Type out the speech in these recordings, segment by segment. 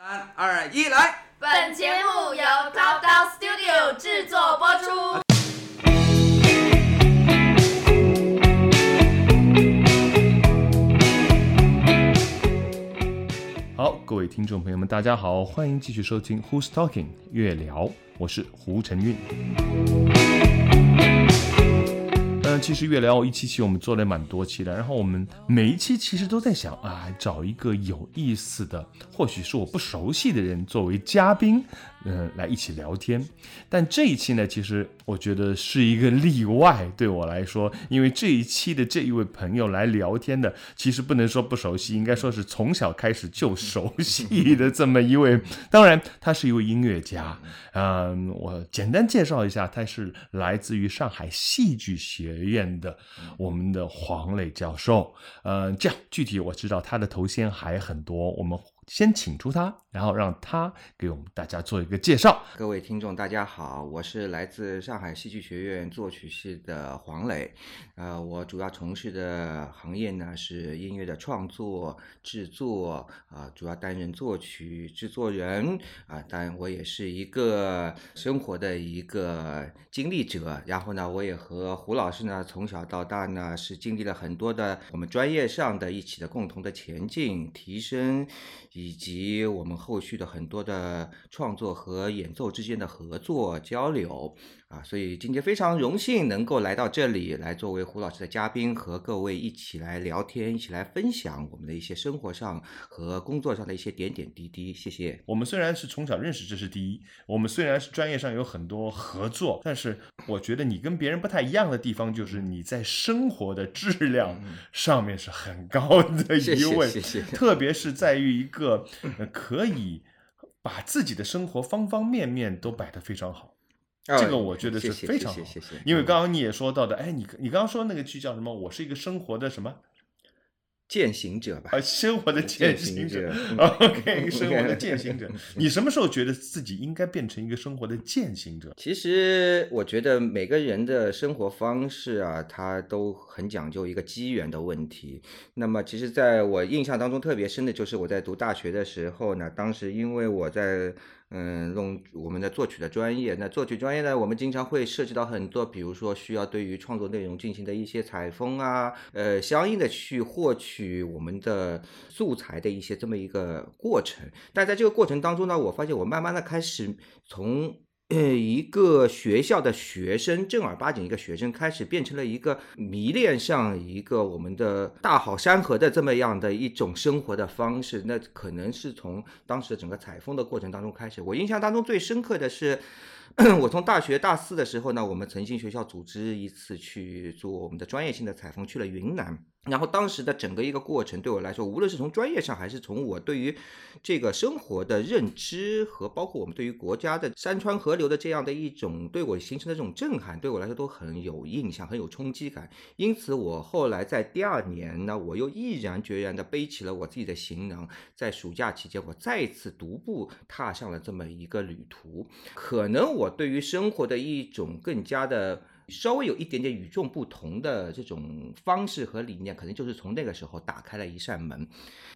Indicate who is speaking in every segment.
Speaker 1: 三二一，来！
Speaker 2: 本节目由高高 Studio 制作播出。
Speaker 3: 好，各位听众朋友们，大家好，欢迎继续收听 Who's Talking 月聊，我是胡晨运。其实月亮一期期我们做了蛮多期的，然后我们每一期其实都在想啊，找一个有意思的，或许是我不熟悉的人作为嘉宾，嗯，来一起聊天。但这一期呢，其实我觉得是一个例外，对我来说，因为这一期的这一位朋友来聊天的，其实不能说不熟悉，应该说是从小开始就熟悉的这么一位。当然，他是一位音乐家，嗯，我简单介绍一下，他是来自于上海戏剧学院的我们的黄磊教授。嗯，这样具体我知道他的头衔还很多，我们先请出他，然后让他给我们大家做一个介绍。
Speaker 1: 各位听众，大家好，我是来自上海戏剧学院作曲系的黄磊。呃，我主要从事的行业呢是音乐的创作、制作啊、主要担任作曲制作人啊。当然，我也是一个生活的一个经历者。然后呢，我也和胡老师呢从小到大呢是经历了很多的我们专业上的一起的共同的前进、提升。以及我们后续的很多的创作和演奏之间的合作交流啊，所以今天非常荣幸能够来到这里，来作为胡老师的嘉宾，和各位一起来聊天，一起来分享我们的一些生活上和工作上的一些点点滴滴。谢谢。
Speaker 3: 我们虽然是从小认识，这是第一；我们虽然是专业上有很多合作，但是我觉得你跟别人不太一样的地方，就是你在生活的质量上面是很高的一位，
Speaker 1: 谢谢。
Speaker 3: 特别是在于一个呃可以把自己的生活方方面面都摆得非常好。这个我觉得是非常好，
Speaker 1: 谢谢。
Speaker 3: 因为刚刚你也说到的，哎，你你刚刚说那个剧叫什么？我是一个生活的什么
Speaker 1: 践行者吧？
Speaker 3: 啊，生活的践行者。OK，生活的践行者。你什么时候觉得自己应该变成一个生活的践行者？
Speaker 1: 其实我觉得每个人的生活方式啊，它都很讲究一个机缘的问题。那么，其实在我印象当中特别深的就是我在读大学的时候呢，当时因为我在。嗯，弄我们的作曲的专业，那作曲专业呢，我们经常会涉及到很多，比如说需要对于创作内容进行的一些采风啊，呃，相应的去获取我们的素材的一些这么一个过程。但在这个过程当中呢，我发现我慢慢的开始从。呃，一个学校的学生，正儿八经一个学生，开始变成了一个迷恋上一个我们的大好山河的这么样的一种生活的方式。那可能是从当时整个采风的过程当中开始。我印象当中最深刻的是，我从大学大四的时候呢，我们曾经学校组织一次去做我们的专业性的采风，去了云南。然后当时的整个一个过程对我来说，无论是从专业上，还是从我对于这个生活的认知，和包括我们对于国家的山川河流的这样的一种对我形成的这种震撼，对我来说都很有印象，很有冲击感。因此，我后来在第二年呢，我又毅然决然地背起了我自己的行囊，在暑假期间，我再次独步踏上了这么一个旅途。可能我对于生活的一种更加的。稍微有一点点与众不同的这种方式和理念，可能就是从那个时候打开了一扇门。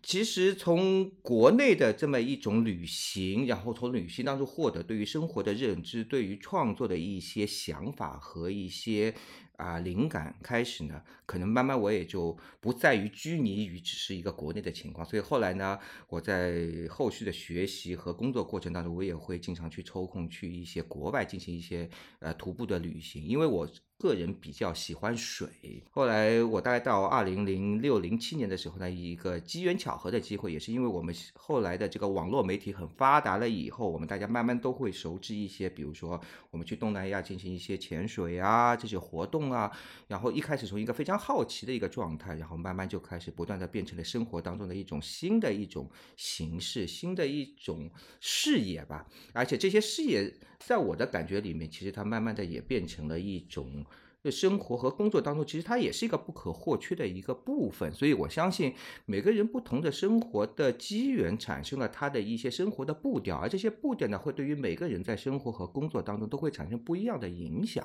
Speaker 1: 其实从国内的这么一种旅行，然后从旅行当中获得对于生活的认知，对于创作的一些想法和一些。啊，灵感开始呢，可能慢慢我也就不在于拘泥于只是一个国内的情况，所以后来呢，我在后续的学习和工作过程当中，我也会经常去抽空去一些国外进行一些呃徒步的旅行，因为我。个人比较喜欢水。后来我大概到二零零六零七年的时候呢，一个机缘巧合的机会，也是因为我们后来的这个网络媒体很发达了以后，我们大家慢慢都会熟知一些，比如说我们去东南亚进行一些潜水啊这些活动啊。然后一开始从一个非常好奇的一个状态，然后慢慢就开始不断的变成了生活当中的一种新的一种形式，新的一种视野吧。而且这些视野，在我的感觉里面，其实它慢慢的也变成了一种。生活和工作当中，其实它也是一个不可或缺的一个部分。所以我相信，每个人不同的生活的机缘，产生了他的一些生活的步调，而这些步调呢，会对于每个人在生活和工作当中都会产生不一样的影响。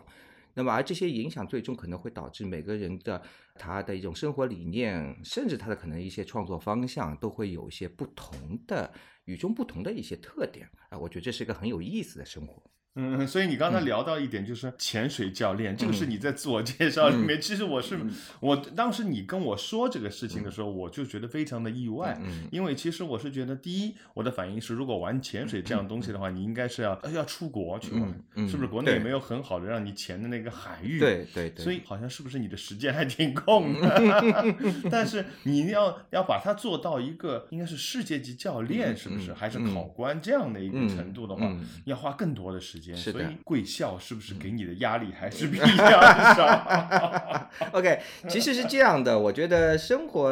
Speaker 1: 那么而这些影响最终可能会导致每个人的他的一种生活理念，甚至他的可能一些创作方向都会有一些不同的、与众不同的一些特点啊。我觉得这是一个很有意思的生活。
Speaker 3: 嗯，所以你刚才聊到一点，就是潜水教练，这个是你在自我介绍里面。其实我是，我当时你跟我说这个事情的时候，我就觉得非常的意外，因为其实我是觉得，第一，我的反应是，如果玩潜水这样东西的话，你应该是要要出国去玩，是不是？国内没有很好的让你潜的那个海域，
Speaker 1: 对对对。
Speaker 3: 所以好像是不是你的时间还挺空的？但是你要要把它做到一个应该是世界级教练，是不是？还是考官这样的一个程度的话，要花更多的时间。所以贵校是不是给你的压力还是比较少？
Speaker 1: OK，其实是这样的，我觉得生活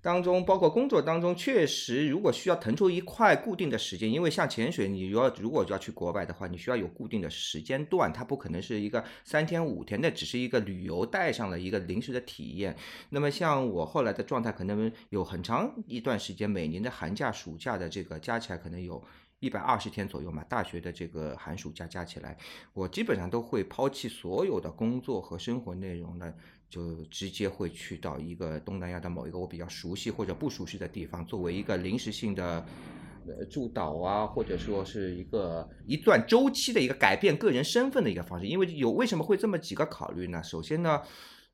Speaker 1: 当中，包括工作当中，确实如果需要腾出一块固定的时间，因为像潜水，你要如果要去国外的话，你需要有固定的时间段，它不可能是一个三天五天，那只是一个旅游带上了一个临时的体验。那么像我后来的状态，可能有很长一段时间，每年的寒假、暑假的这个加起来，可能有。一百二十天左右嘛，大学的这个寒暑假加起来，我基本上都会抛弃所有的工作和生活内容呢，就直接会去到一个东南亚的某一个我比较熟悉或者不熟悉的地方，作为一个临时性的呃驻岛啊，或者说是一个一段周期的一个改变个人身份的一个方式。因为有为什么会这么几个考虑呢？首先呢。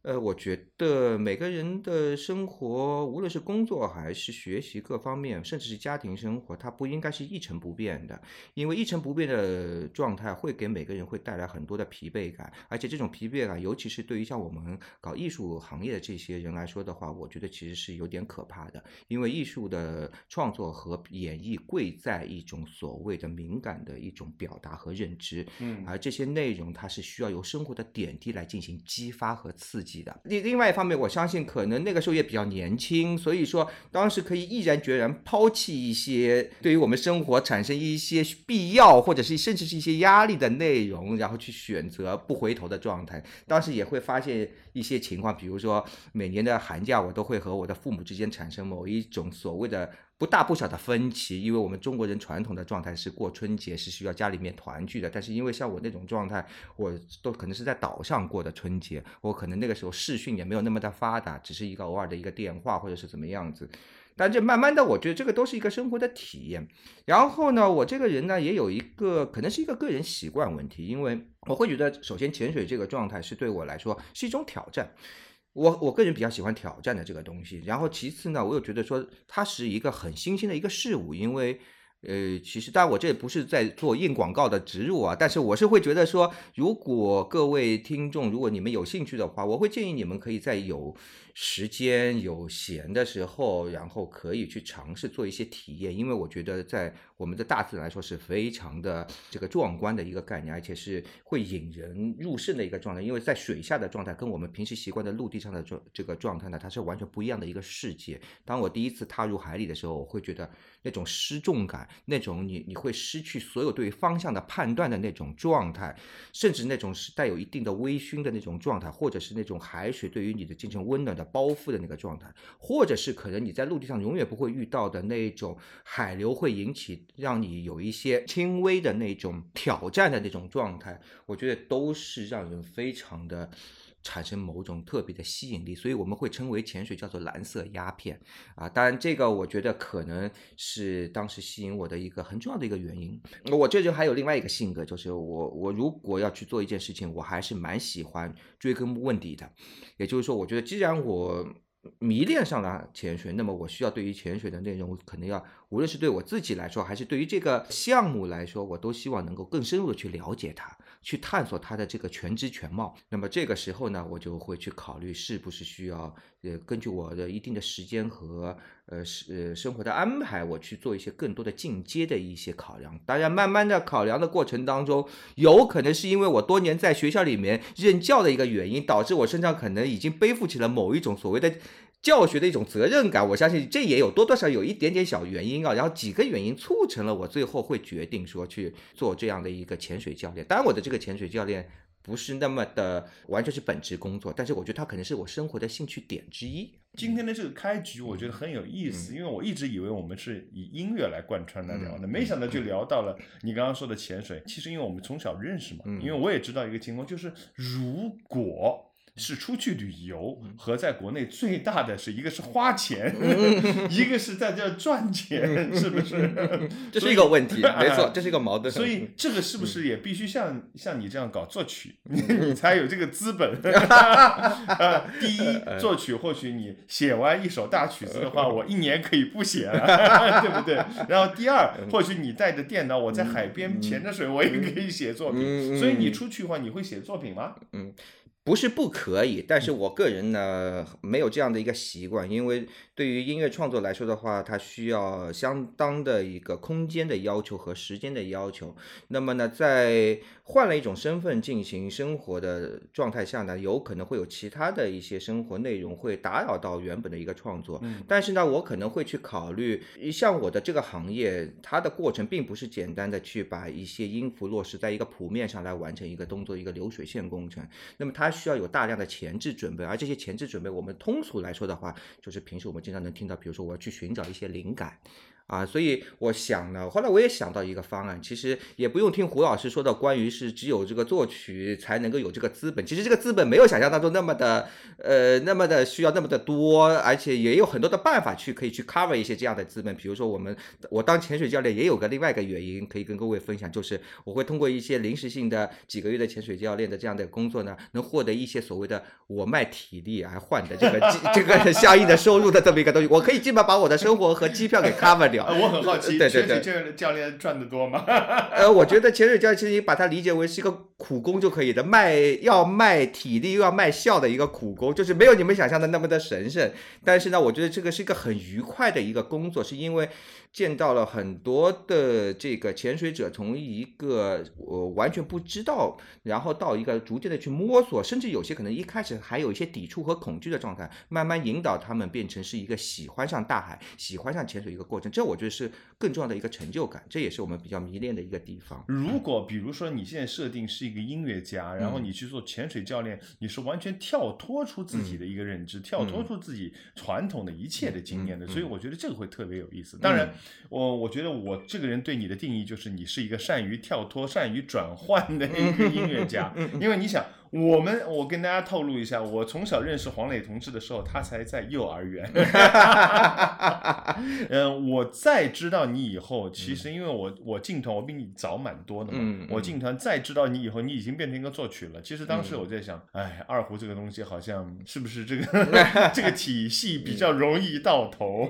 Speaker 1: 呃，我觉得每个人的生活，无论是工作还是学习各方面，甚至是家庭生活，它不应该是一成不变的。因为一成不变的状态会给每个人会带来很多的疲惫感，而且这种疲惫感，尤其是对于像我们搞艺术行业的这些人来说的话，我觉得其实是有点可怕的。因为艺术的创作和演绎贵在一种所谓的敏感的一种表达和认知，嗯，而这些内容它是需要由生活的点滴来进行激发和刺激。的另另外一方面，我相信可能那个时候也比较年轻，所以说当时可以毅然决然抛弃一些对于我们生活产生一些必要或者是甚至是一些压力的内容，然后去选择不回头的状态。当时也会发现一些情况，比如说每年的寒假，我都会和我的父母之间产生某一种所谓的。不大不小的分歧，因为我们中国人传统的状态是过春节是需要家里面团聚的，但是因为像我那种状态，我都可能是在岛上过的春节，我可能那个时候视讯也没有那么的发达，只是一个偶尔的一个电话或者是怎么样子，但这慢慢的，我觉得这个都是一个生活的体验。然后呢，我这个人呢也有一个可能是一个个人习惯问题，因为我会觉得，首先潜水这个状态是对我来说是一种挑战。我我个人比较喜欢挑战的这个东西，然后其次呢，我又觉得说它是一个很新鲜的一个事物，因为呃，其实当然我这不是在做硬广告的植入啊，但是我是会觉得说，如果各位听众，如果你们有兴趣的话，我会建议你们可以在有。时间有闲的时候，然后可以去尝试做一些体验，因为我觉得在我们的大自然来说是非常的这个壮观的一个概念，而且是会引人入胜的一个状态。因为在水下的状态跟我们平时习惯的陆地上的状这个状态呢，它是完全不一样的一个世界。当我第一次踏入海里的时候，我会觉得那种失重感，那种你你会失去所有对于方向的判断的那种状态，甚至那种是带有一定的微醺的那种状态，或者是那种海水对于你的进行温暖的。包覆的那个状态，或者是可能你在陆地上永远不会遇到的那种海流会引起让你有一些轻微的那种挑战的那种状态，我觉得都是让人非常的产生某种特别的吸引力，所以我们会称为潜水叫做蓝色鸦片啊。当然，这个我觉得可能是当时吸引我的一个很重要的一个原因。我这就还有另外一个性格，就是我我如果要去做一件事情，我还是蛮喜欢追根问底的。也就是说，我觉得既然我迷恋上了潜水，那么我需要对于潜水的内容，可能要无论是对我自己来说，还是对于这个项目来说，我都希望能够更深入的去了解它，去探索它的这个全知全貌。那么这个时候呢，我就会去考虑是不是需要呃根据我的一定的时间和。呃，是生活的安排，我去做一些更多的进阶的一些考量。当然，慢慢的考量的过程当中，有可能是因为我多年在学校里面任教的一个原因，导致我身上可能已经背负起了某一种所谓的教学的一种责任感。我相信这也有多多少有一点点小原因啊。然后几个原因促成了我最后会决定说去做这样的一个潜水教练。当然，我的这个潜水教练。不是那么的完全是本职工作，但是我觉得它可能是我生活的兴趣点之一。
Speaker 3: 今天的这个开局，我觉得很有意思，因为我一直以为我们是以音乐来贯穿来聊的，没想到就聊到了你刚刚说的潜水。其实因为我们从小认识嘛，因为我也知道一个情况，就是如果。是出去旅游和在国内最大的是一个是花钱，一个是在这赚钱，是不是？
Speaker 1: 这是一个问题，没错，这是一个矛盾。
Speaker 3: 所以这个是不是也必须像像你这样搞作曲，你才有这个资本？第一，作曲或许你写完一首大曲子的话，我一年可以不写了，对不对？然后第二，或许你带着电脑，我在海边潜着水，我也可以写作品。所以你出去的话，你会写作品吗？
Speaker 1: 嗯。不是不可以，但是我个人呢没有这样的一个习惯，因为对于音乐创作来说的话，它需要相当的一个空间的要求和时间的要求。那么呢，在换了一种身份进行生活的状态下呢，有可能会有其他的一些生活内容会打扰到原本的一个创作。但是呢，我可能会去考虑，像我的这个行业，它的过程并不是简单的去把一些音符落实在一个谱面上来完成一个动作一个流水线工程。那么它需要有大量的前置准备，而这些前置准备，我们通俗来说的话，就是平时我们经常能听到，比如说我要去寻找一些灵感。啊，所以我想呢，后来我也想到一个方案，其实也不用听胡老师说的关于是只有这个作曲才能够有这个资本，其实这个资本没有想象当中那么的，呃，那么的需要那么的多，而且也有很多的办法去可以去 cover 一些这样的资本，比如说我们我当潜水教练也有个另外一个原因可以跟各位分享，就是我会通过一些临时性的几个月的潜水教练的这样的工作呢，能获得一些所谓的我卖体力而换的这个这个 相应的收入的这么一个东西，我可以基本把我的生活和机票给 cover 掉。
Speaker 3: 啊，我很好奇，潜水教教练赚的多吗？
Speaker 1: 呃，我觉得潜水教练其实你把它理解为是一个苦工就可以的，卖要卖体力又要卖笑的一个苦工，就是没有你们想象的那么的神圣。但是呢，我觉得这个是一个很愉快的一个工作，是因为。见到了很多的这个潜水者，从一个我完全不知道，然后到一个逐渐的去摸索，甚至有些可能一开始还有一些抵触和恐惧的状态，慢慢引导他们变成是一个喜欢上大海、喜欢上潜水一个过程。这我觉得是更重要的一个成就感，这也是我们比较迷恋的一个地方。
Speaker 3: 如果比如说你现在设定是一个音乐家，然后你去做潜水教练，你是完全跳脱出自己的一个认知，跳脱出自己传统的一切的经验的，所以我觉得这个会特别有意思。当然。我我觉得我这个人对你的定义就是你是一个善于跳脱、善于转换的一个音乐家，因为你想。我们，我跟大家透露一下，我从小认识黄磊同志的时候，他才在幼儿园。嗯，我再知道你以后，其实因为我我进团，我比你早蛮多的嘛。我进团再知道你以后，你已经变成一个作曲了。其实当时我在想，哎，二胡这个东西好像是不是这个 这个体系比较容易到头？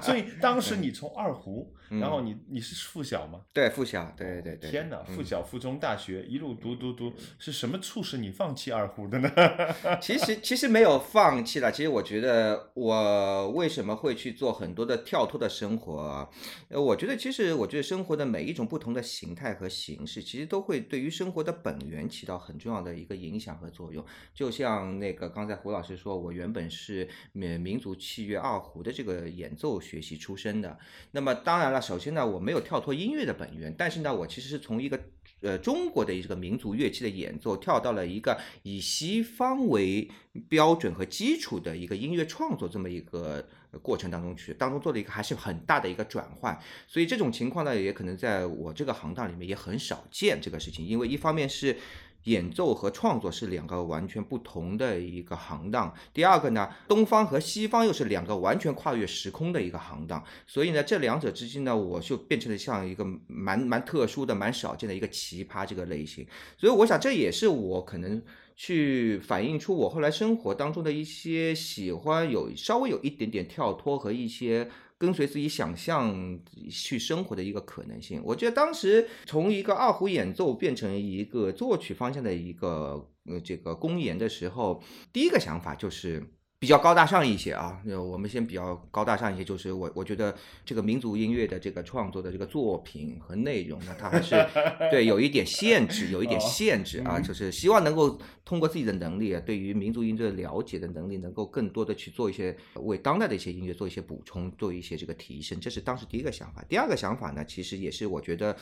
Speaker 3: 所以当时你从二胡。然后你你是附小吗？
Speaker 1: 对，附小，对对对。
Speaker 3: 天哪，附小、附中、大学一路读读读，是什么促使你放弃二胡的呢？
Speaker 1: 其实其实没有放弃了。其实我觉得我为什么会去做很多的跳脱的生活？呃，我觉得其实我觉得生活的每一种不同的形态和形式，其实都会对于生活的本源起到很重要的一个影响和作用。就像那个刚才胡老师说，我原本是民民族器乐二胡的这个演奏学习出身的。那么当然了。首先呢，我没有跳脱音乐的本源，但是呢，我其实是从一个呃中国的一个民族乐器的演奏，跳到了一个以西方为标准和基础的一个音乐创作这么一个过程当中去，当中做了一个还是很大的一个转换。所以这种情况呢，也可能在我这个行当里面也很少见这个事情，因为一方面是。演奏和创作是两个完全不同的一个行当。第二个呢，东方和西方又是两个完全跨越时空的一个行当。所以呢，这两者之间呢，我就变成了像一个蛮蛮特殊的、蛮少见的一个奇葩这个类型。所以我想，这也是我可能去反映出我后来生活当中的一些喜欢有稍微有一点点跳脱和一些。跟随自己想象去生活的一个可能性，我觉得当时从一个二胡演奏变成一个作曲方向的一个呃这个公演的时候，第一个想法就是。比较高大上一些啊，那我们先比较高大上一些，就是我我觉得这个民族音乐的这个创作的这个作品和内容呢，它还是 对有一点限制，有一点限制啊，就是希望能够通过自己的能力啊，对于民族音乐了解的能力，能够更多的去做一些为当代的一些音乐做一些补充，做一些这个提升，这是当时第一个想法。第二个想法呢，其实也是我觉得。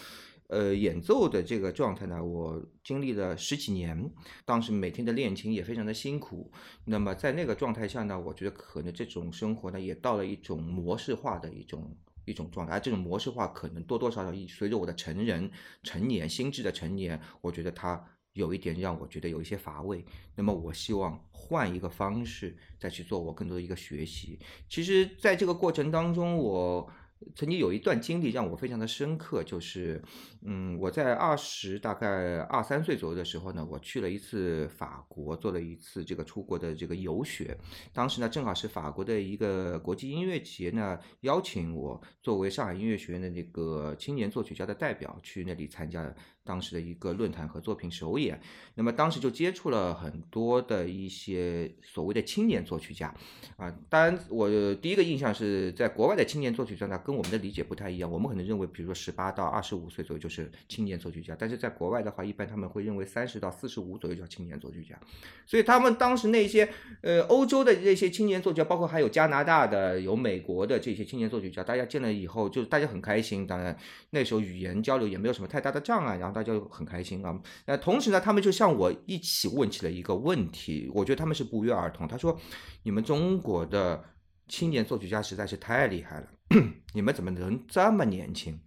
Speaker 1: 呃演奏的这个状态呢，我经历了十几年，当时每天的练琴也非常的辛苦。那么在那个状态下呢，我觉得可能这种生活呢，也到了一种模式化的一种一种状态。而这种模式化可能多多少少一随着我的成人成年心智的成年，我觉得它有一点让我觉得有一些乏味。那么我希望换一个方式再去做我更多的一个学习。其实，在这个过程当中，我。曾经有一段经历让我非常的深刻，就是，嗯，我在二十大概二三岁左右的时候呢，我去了一次法国，做了一次这个出国的这个游学。当时呢，正好是法国的一个国际音乐节呢，邀请我作为上海音乐学院的那个青年作曲家的代表去那里参加。当时的一个论坛和作品首演，那么当时就接触了很多的一些所谓的青年作曲家，啊，当然我第一个印象是在国外的青年作曲家呢，跟我们的理解不太一样。我们可能认为，比如说十八到二十五岁左右就是青年作曲家，但是在国外的话，一般他们会认为三十到四十五左右叫青年作曲家。所以他们当时那些呃欧洲的这些青年作曲家，包括还有加拿大的、有美国的这些青年作曲家，大家见了以后就大家很开心。当然那时候语言交流也没有什么太大的障碍，然后。大家就很开心啊！那同时呢，他们就向我一起问起了一个问题，我觉得他们是不约而同。他说：“你们中国的青年作曲家实在是太厉害了，你们怎么能这么年轻？”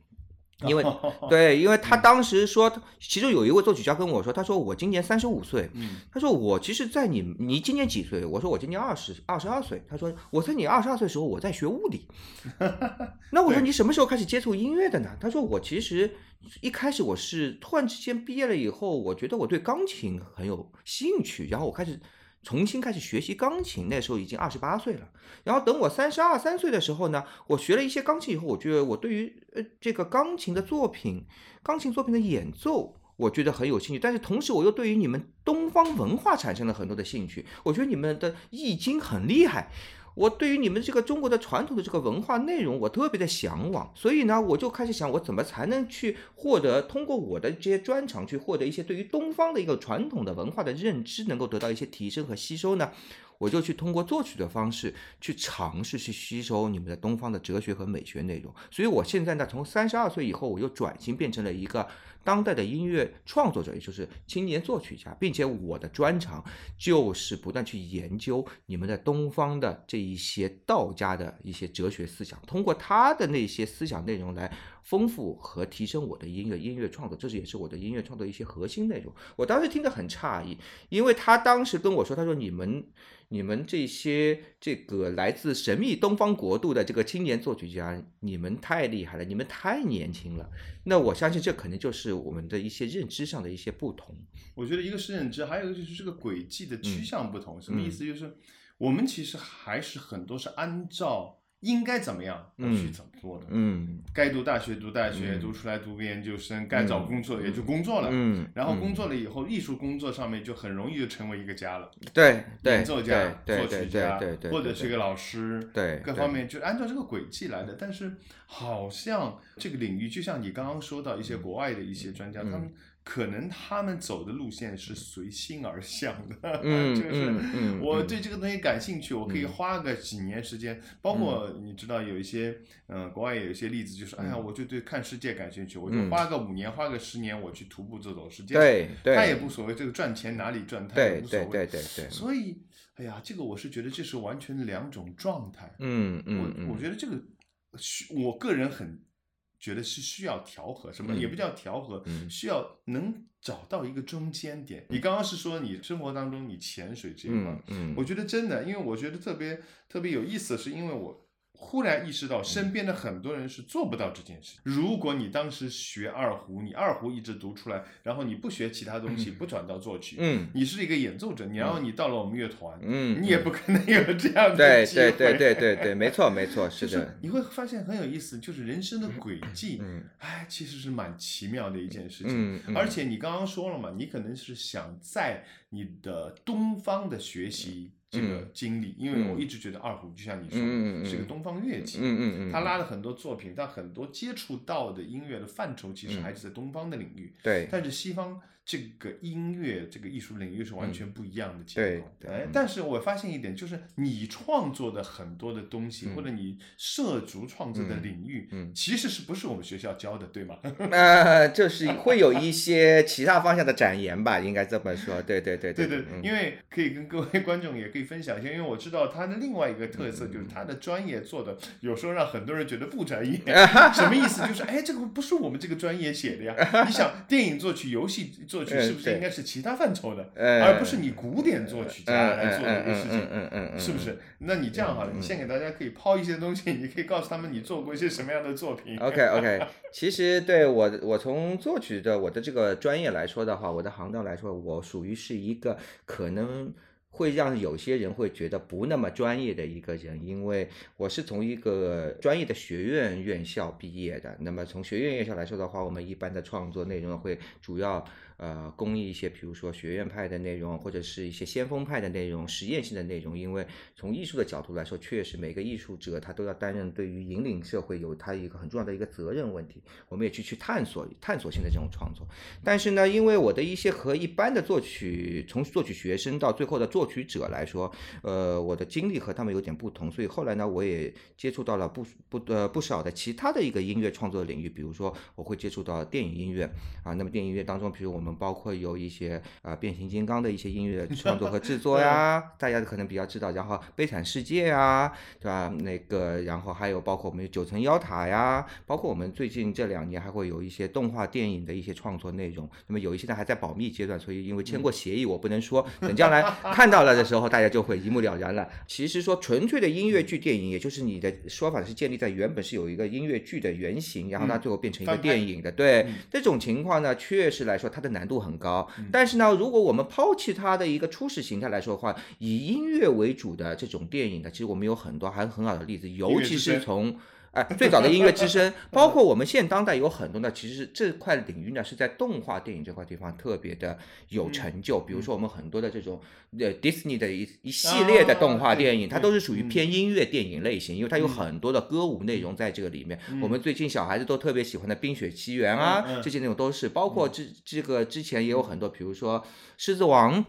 Speaker 1: 因为 对，因为他当时说，其中有一位作曲家跟我说，他说我今年三十五岁，他说我其实，在你你今年几岁？我说我今年二十二十二岁。他说我在你二十二岁的时候，我在学物理。那我说你什么时候开始接触音乐的呢？他说我其实一开始我是突然之间毕业了以后，我觉得我对钢琴很有兴趣，然后我开始。重新开始学习钢琴，那时候已经二十八岁了。然后等我三十二三岁的时候呢，我学了一些钢琴以后，我觉得我对于呃这个钢琴的作品、钢琴作品的演奏，我觉得很有兴趣。但是同时，我又对于你们东方文化产生了很多的兴趣。我觉得你们的易经很厉害。我对于你们这个中国的传统的这个文化内容，我特别的向往，所以呢，我就开始想，我怎么才能去获得通过我的这些专长，去获得一些对于东方的一个传统的文化的认知，能够得到一些提升和吸收呢？我就去通过作曲的方式去尝试去吸收你们的东方的哲学和美学内容。所以我现在呢，从三十二岁以后，我又转型变成了一个当代的音乐创作者，也就是青年作曲家，并且我的专长就是不断去研究你们的东方的这一些道家的一些哲学思想，通过他的那些思想内容来丰富和提升我的音乐音乐创作，这是也是我的音乐创作一些核心内容。我当时听得很诧异，因为他当时跟我说，他说你们。你们这些这个来自神秘东方国度的这个青年作曲家，你们太厉害了，你们太年轻了。那我相信这可能就是我们的一些认知上的一些不同。
Speaker 3: 我觉得一个是认知，还有一个就是这个轨迹的趋向不同。什么意思？就是我们其实还是很多是按照。应该怎么样去怎么做的？
Speaker 1: 嗯，
Speaker 3: 该读大学读大学，读出来读个研究生，该找工作也就工作了。嗯，然后工作了以后，艺术工作上面就很容易就成为一个家了。
Speaker 1: 对，
Speaker 3: 演奏家、
Speaker 1: 作曲家，
Speaker 3: 或者是个老师，
Speaker 1: 对，
Speaker 3: 各方面就按照这个轨迹来的。但是好像这个领域，就像你刚刚说到一些国外的一些专家，他们。可能他们走的路线是随心而向的，就是我对这个东西感兴趣，我可以花个几年时间。包括你知道有一些，嗯，国外有一些例子，就是哎呀，我就对看世界感兴趣，我就花个五年，花个十年，我去徒步走走世界。
Speaker 1: 对，
Speaker 3: 他也不所谓这个赚钱哪里赚，他也无所谓。
Speaker 1: 对对对对。
Speaker 3: 所以，哎呀，这个我是觉得这是完全两种状态。
Speaker 1: 嗯
Speaker 3: 嗯我我觉得这个，我个人很。觉得是需要调和，什么也不叫调和，需要能找到一个中间点。你刚刚是说你生活当中你潜水这一块，嗯我觉得真的，因为我觉得特别特别有意思，是因为我。忽然意识到，身边的很多人是做不到这件事。如果你当时学二胡，你二胡一直读出来，然后你不学其他东西，不转到作曲，
Speaker 1: 嗯，
Speaker 3: 你是一个演奏者，然后你到了我们乐团，
Speaker 1: 嗯，
Speaker 3: 你也不可能有这样
Speaker 1: 的机会。对对对对对，没错没错，是的。
Speaker 3: 你会发现很有意思，就是人生的轨迹，
Speaker 1: 嗯，
Speaker 3: 哎，其实是蛮奇妙的一件事情。
Speaker 1: 嗯，
Speaker 3: 而且你刚刚说了嘛，你可能是想在你的东方的学习。这个经历，因为我一直觉得二胡就像你说的，是个东方乐器。
Speaker 1: 嗯嗯嗯，
Speaker 3: 他拉了很多作品，但很多接触到的音乐的范畴其实还是在东方的领域。
Speaker 1: 对，
Speaker 3: 但是西方。这个音乐这个艺术领域是完全不一样的情
Speaker 1: 况，
Speaker 3: 哎，但是我发现一点，就是你创作的很多的东西，或者你涉足创作的领域，嗯，其实是不是我们学校教的，对吗？
Speaker 1: 呃，就是会有一些其他方向的展言吧，应该这么说，对对对
Speaker 3: 对对，因为可以跟各位观众也可以分享一下，因为我知道他的另外一个特色就是他的专业做的有时候让很多人觉得不专业，什么意思？就是哎，这个不是我们这个专业写的呀，你想电影作曲、游戏。作曲是不是应该是其他范畴的，而不是你古典作曲家来做的一个事情，是不是？那你这样好了，你先给大家可以抛一些东西，你可以告诉他们你做过一些什么样的作品。
Speaker 1: OK OK，其实对我我从作曲的我的这个专业来说的话，我的行当来说，我属于是一个可能。会让有些人会觉得不那么专业的一个人，因为我是从一个专业的学院院校毕业的。那么从学院院校来说的话，我们一般的创作内容会主要。呃，公益一些，比如说学院派的内容，或者是一些先锋派的内容、实验性的内容。因为从艺术的角度来说，确实每个艺术者他都要担任对于引领社会有他一个很重要的一个责任问题。我们也去去探索探索性的这种创作。但是呢，因为我的一些和一般的作曲，从作曲学生到最后的作曲者来说，呃，我的经历和他们有点不同。所以后来呢，我也接触到了不不呃不少的其他的一个音乐创作领域，比如说我会接触到电影音乐啊。那么电影音乐当中，比如我们。我们包括有一些啊变形金刚的一些音乐 创作和制作呀，大家可能比较知道。然后悲惨世界呀，对吧？那个，然后还有包括我们九层妖塔呀，包括我们最近这两年还会有一些动画电影的一些创作内容。那么有一些呢还在保密阶段，所以因为签过协议，我不能说。等将来看到了的时候，大家就会一目了然了。其实说纯粹的音乐剧电影，也就是你的说法是建立在原本是有一个音乐剧的原型，然后它最后变成一个电影的。对这种情况呢，确实来说它的。难度很高，但是呢，如果我们抛弃它的一个初始形态来说的话，以音乐为主的这种电影呢，其实我们有很多还很好的例子，尤其是从。哎，最早的音乐之声，包括我们现当代有很多呢，其实这块领域呢是在动画电影这块地方特别的有成就。比如说我们很多的这种呃迪士尼的一一系列的动画电影，它都是属于偏音乐电影类型，因为它有很多的歌舞内容在这个里面。我们最近小孩子都特别喜欢的《冰雪奇缘》啊，这些内容都是，包括这这个之前也有很多，比如说《狮子王》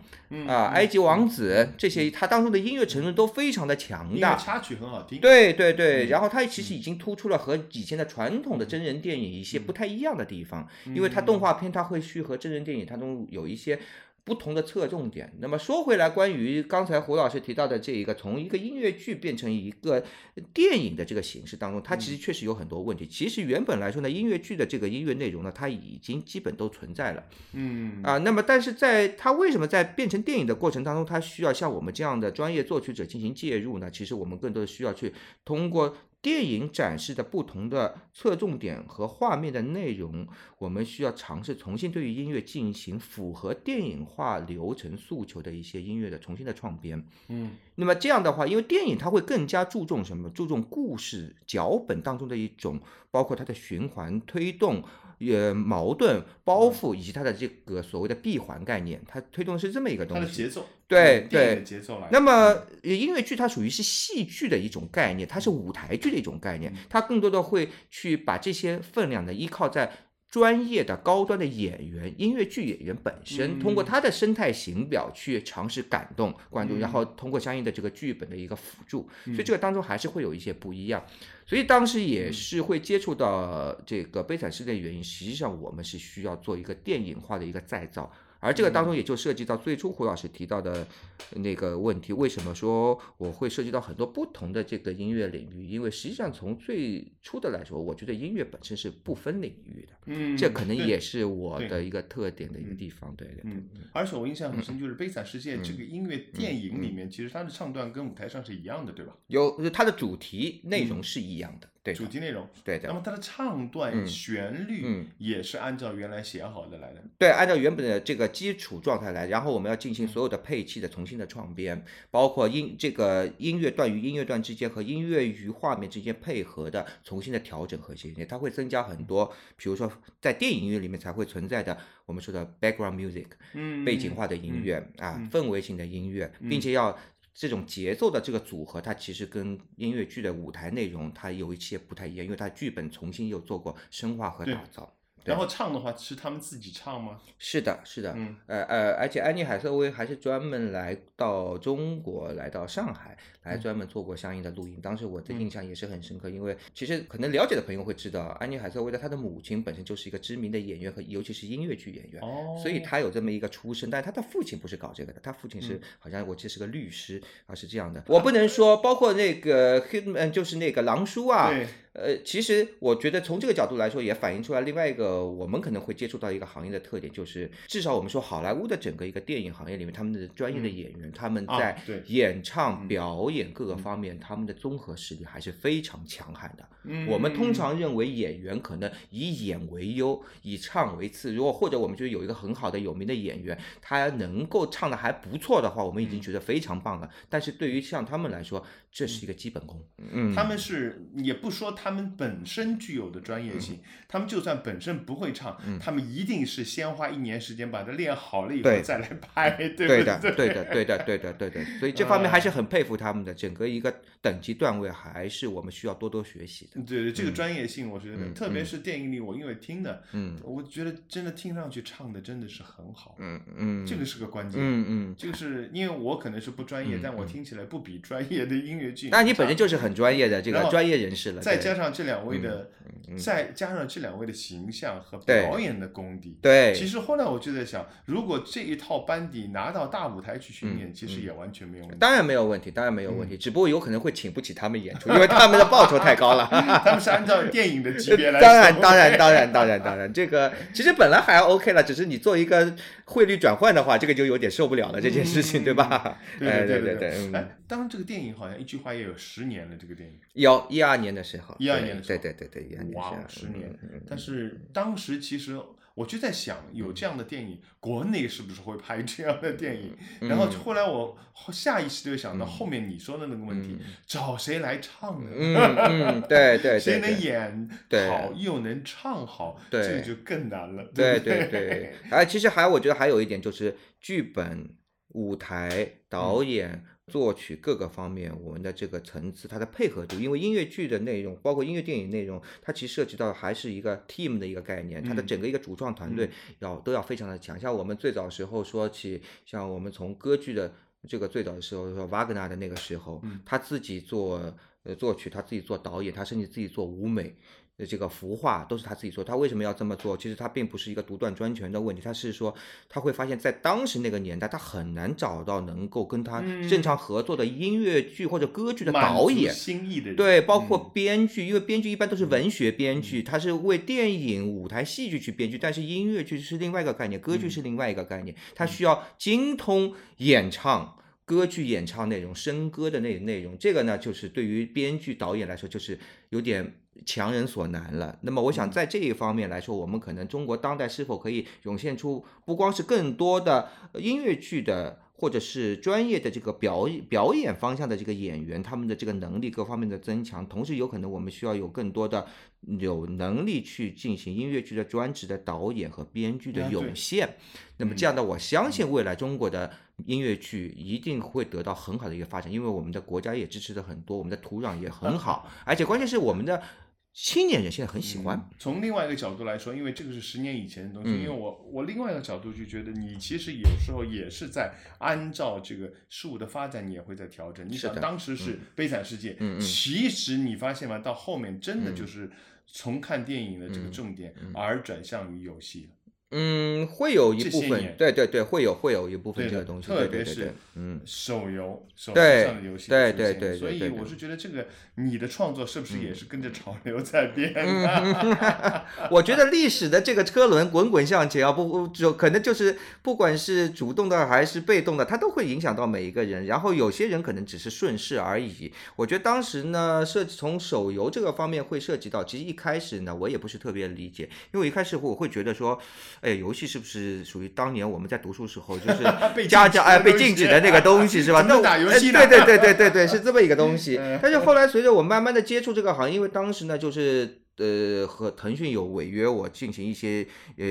Speaker 1: 啊，《埃及王子》这些，它当中的音乐成分都非常的强大，
Speaker 3: 插曲很好听。
Speaker 1: 对对对，然后它其实已经。突出了和以前的传统的真人电影一些不太一样的地方，因为它动画片它会去和真人电影它中有一些。不同的侧重点。那么说回来，关于刚才胡老师提到的这一个从一个音乐剧变成一个电影的这个形式当中，它其实确实有很多问题。其实原本来说呢，音乐剧的这个音乐内容呢，它已经基本都存在了。
Speaker 3: 嗯
Speaker 1: 啊，那么但是在它为什么在变成电影的过程当中，它需要像我们这样的专业作曲者进行介入呢？其实我们更多的需要去通过。电影展示的不同的侧重点和画面的内容，我们需要尝试重新对于音乐进行符合电影化流程诉求的一些音乐的重新的创编。
Speaker 3: 嗯，
Speaker 1: 那么这样的话，因为电影它会更加注重什么？注重故事脚本当中的一种，包括它的循环推动。呃矛盾包袱以及它的这个所谓的闭环概念，它推动的是这么一个东西。
Speaker 3: 它的节奏，
Speaker 1: 对对，
Speaker 3: 节奏来。
Speaker 1: 那么音乐剧它属于是戏剧的一种概念，它是舞台剧的一种概念，它更多的会去把这些分量呢依靠在。专业的高端的演员，音乐剧演员本身，通过他的生态形表去尝试感动观众，然后通过相应的这个剧本的一个辅助，所以这个当中还是会有一些不一样。所以当时也是会接触到这个悲惨世界的原因，实际上我们是需要做一个电影化的一个再造。而这个当中也就涉及到最初胡老师提到的那个问题，为什么说我会涉及到很多不同的这个音乐领域？因为实际上从最初的来说，我觉得音乐本身是不分领域的，
Speaker 3: 嗯，
Speaker 1: 这可能也是我的一个特点的一个地方，对对对。
Speaker 3: 而且我印象很深，就是《悲惨世界》这个音乐电影里面，其实它的唱段跟舞台上是一样的，对吧？
Speaker 1: 有它的主题内容是一样的。
Speaker 3: 主题内容
Speaker 1: 对的，
Speaker 3: 那么它的唱段旋律也是按照原来写好的来的。
Speaker 1: 对，按照原本的这个基础状态来，然后我们要进行所有的配器的重新的创编，包括音这个音乐段与音乐段之间和音乐与画面之间配合的重新的调整和衔接，它会增加很多，比如说在电影音乐里面才会存在的我们说的 background music，
Speaker 3: 嗯，
Speaker 1: 背景化的音乐啊，氛围性的音乐，并且要。这种节奏的这个组合，它其实跟音乐剧的舞台内容它有一些不太一样，因为它剧本重新又做过深化和打造。
Speaker 3: 然后唱的话是他们自己唱吗？
Speaker 1: 是的，是的，
Speaker 3: 嗯
Speaker 1: 呃呃，而且安妮海瑟薇还是专门来到中国，来到上海，来专门做过相应的录音。当时我的印象也是很深刻，因为其实可能了解的朋友会知道，安妮海瑟薇的她的母亲本身就是一个知名的演员和尤其是音乐剧演员。
Speaker 3: 哦，
Speaker 1: 所以她有这么一个出身，但是她的父亲不是搞这个的，她父亲是、
Speaker 3: 嗯
Speaker 1: 好像我记得是个律师啊，是这样的。我不能说，包括那个 Hitman 就是那个狼叔啊，
Speaker 3: 对，
Speaker 1: 呃，其实我觉得从这个角度来说，也反映出来另外一个我们可能会接触到一个行业的特点，就是至少我们说好莱坞的整个一个电影行业里面，他们的专业的演员，他们
Speaker 3: 啊
Speaker 1: 在
Speaker 3: 对
Speaker 1: 演唱、
Speaker 3: 嗯
Speaker 1: 表演各个方面，他们的综合实力还是非常强悍的。
Speaker 3: 嗯
Speaker 1: 我们通常认为演员可能以演为优，以唱为次。如果或者我们觉得有一个很好的有名的演员，他能够唱的还不错的话，我们已经觉得非常棒了。但是对于像他们来说，这是一个基本功。嗯，
Speaker 3: 他们是也不说他们本身具有的专业性，他们就算本身不会唱，他们一定是先花一年时间把它练好了以后再来拍，对不
Speaker 1: 对的，
Speaker 3: 对？
Speaker 1: 对的，对的，对的，对的，所以这方面还是很佩服他们的，整个一个等级段位还是我们需要多多学习的。
Speaker 3: 对对，这个专业性，我觉得，
Speaker 1: 嗯
Speaker 3: 特别是电影里，我因为听的，
Speaker 1: 嗯
Speaker 3: 我觉得真的听上去唱的真的是很好，
Speaker 1: 嗯嗯，
Speaker 3: 这个是个关键。
Speaker 1: 嗯嗯，
Speaker 3: 这个是因为我可能是不专业，
Speaker 1: 嗯
Speaker 3: 但我听起来不比专业的音乐剧。
Speaker 1: 那你本身就是很专业的这个专业人士了，
Speaker 3: 再加上这两位的，
Speaker 1: 嗯
Speaker 3: 再加上这两位的形象和
Speaker 1: 对
Speaker 3: 表演的功底。
Speaker 1: 对，
Speaker 3: 其实后来我就在想，如果这一套班底拿到大舞台去巡演，
Speaker 1: 嗯
Speaker 3: 其实也完全没有问题。
Speaker 1: 当然没有问题，当然没有
Speaker 3: 嗯
Speaker 1: 问题，只不过有可能会请不起他们演出，因为他们的报酬太高了。
Speaker 3: 他们是按照电影的级别来说。
Speaker 1: 当然，当然，当然，当然，当然，这个其实本来还 OK 了，只是你做一个汇率转换的话，这个就有点受不了了，这件事情，对吧？
Speaker 3: 对
Speaker 1: 哎对
Speaker 3: 对对哎，当然这个电影好像一句话也有十年了，这个电影。
Speaker 1: 有一二年的时候，
Speaker 3: 一
Speaker 1: 二
Speaker 3: 年的时候
Speaker 1: 对对对对，一二年的时
Speaker 3: 哇
Speaker 1: 候，，
Speaker 3: 十年但是当时其实我就在想，有这样的电影，国内是不是会拍这样的电影？
Speaker 1: 嗯
Speaker 3: 然后后来我下意识就想到后面你说的那个问题，找谁来唱呢？
Speaker 1: 对对
Speaker 3: 谁能。演好又能唱好，这个就更难了。
Speaker 1: 对对对，哎，其实还我觉得还有一点就是剧本、舞台、导
Speaker 3: 嗯
Speaker 1: 演、作曲各个方面，我们的这个层次，它的配合度，因为音乐剧的内容，包括音乐电影内容，它其实涉及到还是一个 team 的一个概念，它的
Speaker 3: 嗯
Speaker 1: 整个一个主创团队要都要非常的强。像我们最早时候说起，像我们从歌剧的这个最早的时候说瓦格纳的那个时候，
Speaker 3: 嗯
Speaker 1: 他自己做呃作曲，他自己做导演，他甚至自己做舞美。的这个服化都是他自己做，他为什么要这么做？其实他并不是一个独断专权的问题，他是说他会发现，在当时那个年代，他很难找到能够跟他
Speaker 3: 嗯
Speaker 1: 正常合作的音乐剧或者歌剧的导演。
Speaker 3: 心意的，
Speaker 1: 对，包括
Speaker 3: 嗯
Speaker 1: 编剧，因为编剧一般都是文学编剧，他是为电影、舞台戏剧去编剧，但是音乐剧是另外一个概念，歌剧是另外一个概念，他需要精通演唱。歌剧演唱内容、声歌的那内容，这个呢，就是对于编剧、导演来说，就是有点强人所难了。那么，我想在这一方面来说，我们可能中国当代是否可以涌现出不光是更多的呃音乐剧的，或者是专业的这个表演表演方向的这个演员，他们的这个能力各方面的增强，同时有可能我们需要有更多的有能力去进行音乐剧的专职的导演和编剧的涌现。那么这样的，我相信未来中国的音乐剧一定会得到很好的一个发展，因为我们的国家也支持的很多，我们的土壤也很好，而且关键是我们的青年人现在很喜欢。
Speaker 3: 嗯从另外一个角度来说，因为这个是十年以前的东西，
Speaker 1: 嗯
Speaker 3: 因为我我另外一个角度就觉得，你其实有时候也是在按照这个事物的发展，你也会在调整。你想当时是《悲惨世界》，其实你发现吗？到后面真的
Speaker 1: 嗯
Speaker 3: 就是从看电影的这个重点，而转向于游戏了。
Speaker 1: 嗯，会有一部分对对对，会有会有一部分这个东西，
Speaker 3: 特别是
Speaker 1: 对对对对，嗯，
Speaker 3: 手游、手机
Speaker 1: 对
Speaker 3: 上的游戏
Speaker 1: 对对对
Speaker 3: 所以我是觉得这个你的创作是不是也是跟着潮流在变？
Speaker 1: 我觉得历史的这个车轮滚滚向前啊，不就可能就是不管是主动的还是被动的，它都会影响到每一个人。然后有些人可能只是顺势而已。我觉得当时呢，涉及从手游这个方面会涉及到，其实一开始呢，我也不是特别理解，因为我一开始我会觉得说，哎，游戏是不是属于当年我们在读书时候就是
Speaker 3: 被
Speaker 1: 家教哎被
Speaker 3: 禁止的
Speaker 1: 那个东西 是吧？那
Speaker 3: 打游戏呢
Speaker 1: 对对对对对对，是这么一个东西。但是后来随着我慢慢的接触这个行业，因为当时呢就是呃，和腾讯有违约我进行一些呃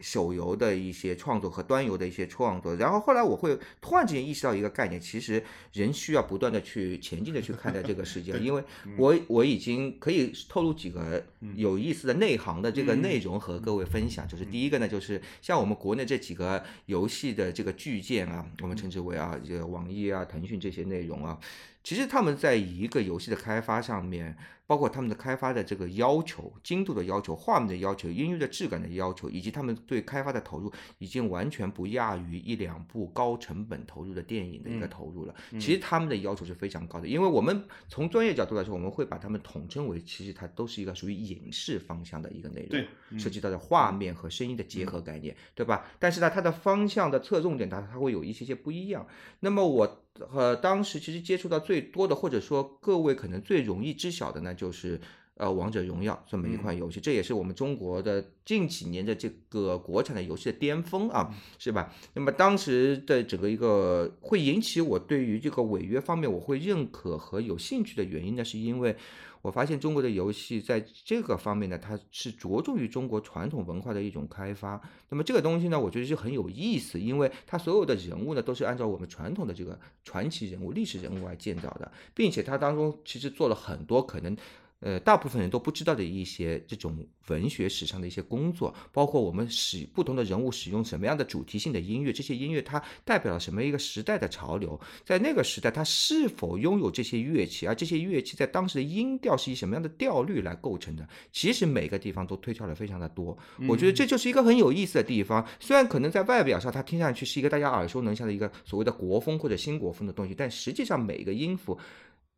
Speaker 1: 手游的一些创作和端游的一些创作，然后后来我会突然之间意识到一个概念，其实人需要不断的去前进的去看待这个世界，因为我我已经可以透露几个有意思的内行的这个内容和各位分享，就是第一个呢，就是像我们国内这几个游戏的这个巨舰啊，我们称之为啊，这个网易啊、腾讯这些内容啊。其实他们在一个游戏的开发上面，包括他们的开发的这个要求、精度的要求、画面的要求、音乐的质感的要求，以及他们对开发的投入，已经完全不亚于一两部高成本投入的电影的一个投入了。其实他们的要求是非常高的，因为我们从专业角度来说，我们会把他们统称为，其实它都是一个属于影视方向的一个内容，
Speaker 3: 对，
Speaker 1: 涉及到的画面和声音的结合概念，对吧？但是呢，它的方向的侧重点，它它会有一些些不一样。那么我。呃，当时其实接触到最多的，或者说各位可能最容易知晓的呢，就是呃王者荣耀这么一款游戏，这也是我们中国的近几年的这个国产的游戏的巅峰啊，是吧？那么当时的整个一个会引起我对于这个违约方面我会认可和有兴趣的原因呢，是因为。我发现中国的游戏在这个方面呢，它是着重于中国传统文化的一种开发。那么这个东西呢，我觉得是很有意思，因为它所有的人物呢，都是按照我们传统的这个传奇人物、历史人物来建造的，并且它当中其实做了很多可能。呃，大部分人都不知道的一些这种文学史上的一些工作，包括我们使不同的人物使用什么样的主题性的音乐，这些音乐它代表了什么一个时代的潮流，在那个时代它是否拥有这些乐器，而这些乐器在当时的音调是以什么样的调律来构成的？其实每个地方都推敲的非常的多，我觉得这就是一个很有意思的地方。虽然可能在外表上它听上去是一个大家耳熟能详的一个所谓的国风或者新国风的东西，但实际上每一个音符。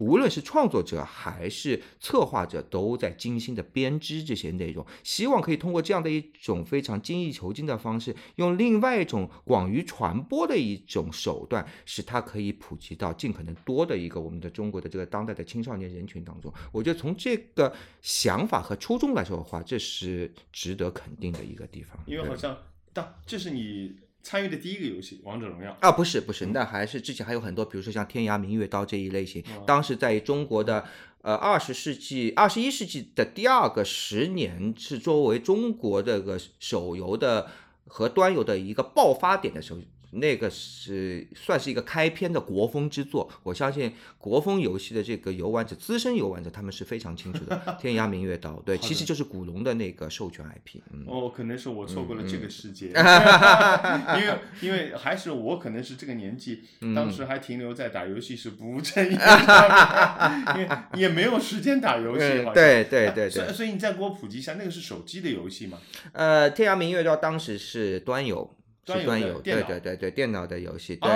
Speaker 1: 无论是创作者还是策划者，都在精心的编织这些内容，希望可以通过这样的一种非常精益求精的方式，用另外一种广于传播的一种手段，使它可以普及到尽可能多的一个我们的中国的这个当代的青少年人群当中。我觉得从这个想法和初衷来说的话，这是值得肯定的一个地方。
Speaker 3: 因为好像，当这是你。参与的第一个游戏《王者荣耀》
Speaker 1: 啊，不是不是，那还是之前还有很多，比如说像《天涯明月刀》这一类型，当时在中国的呃二十世纪、二十一世纪的第二个十年，是作为中国这个手游的和端游的一个爆发点的时候。那个是算是一个开篇的国风之作，我相信国风游戏的这个游玩者、资深游玩者，他们是非常清楚的。天涯明月刀，对，其实就是古龙的那个授权 IP。
Speaker 3: 哦，可能是我错过了这个世界，因为因为还是我可能是这个年纪，当时还停留在打游戏是不务正业上面，因为也没有时间打游戏。
Speaker 1: 对对对对。
Speaker 3: 所以你再给我普及一下，那个是手机的游戏吗？
Speaker 1: 呃，天涯明月刀当时是端游。
Speaker 3: 是
Speaker 1: 端游，对对对对，电脑的游戏，对，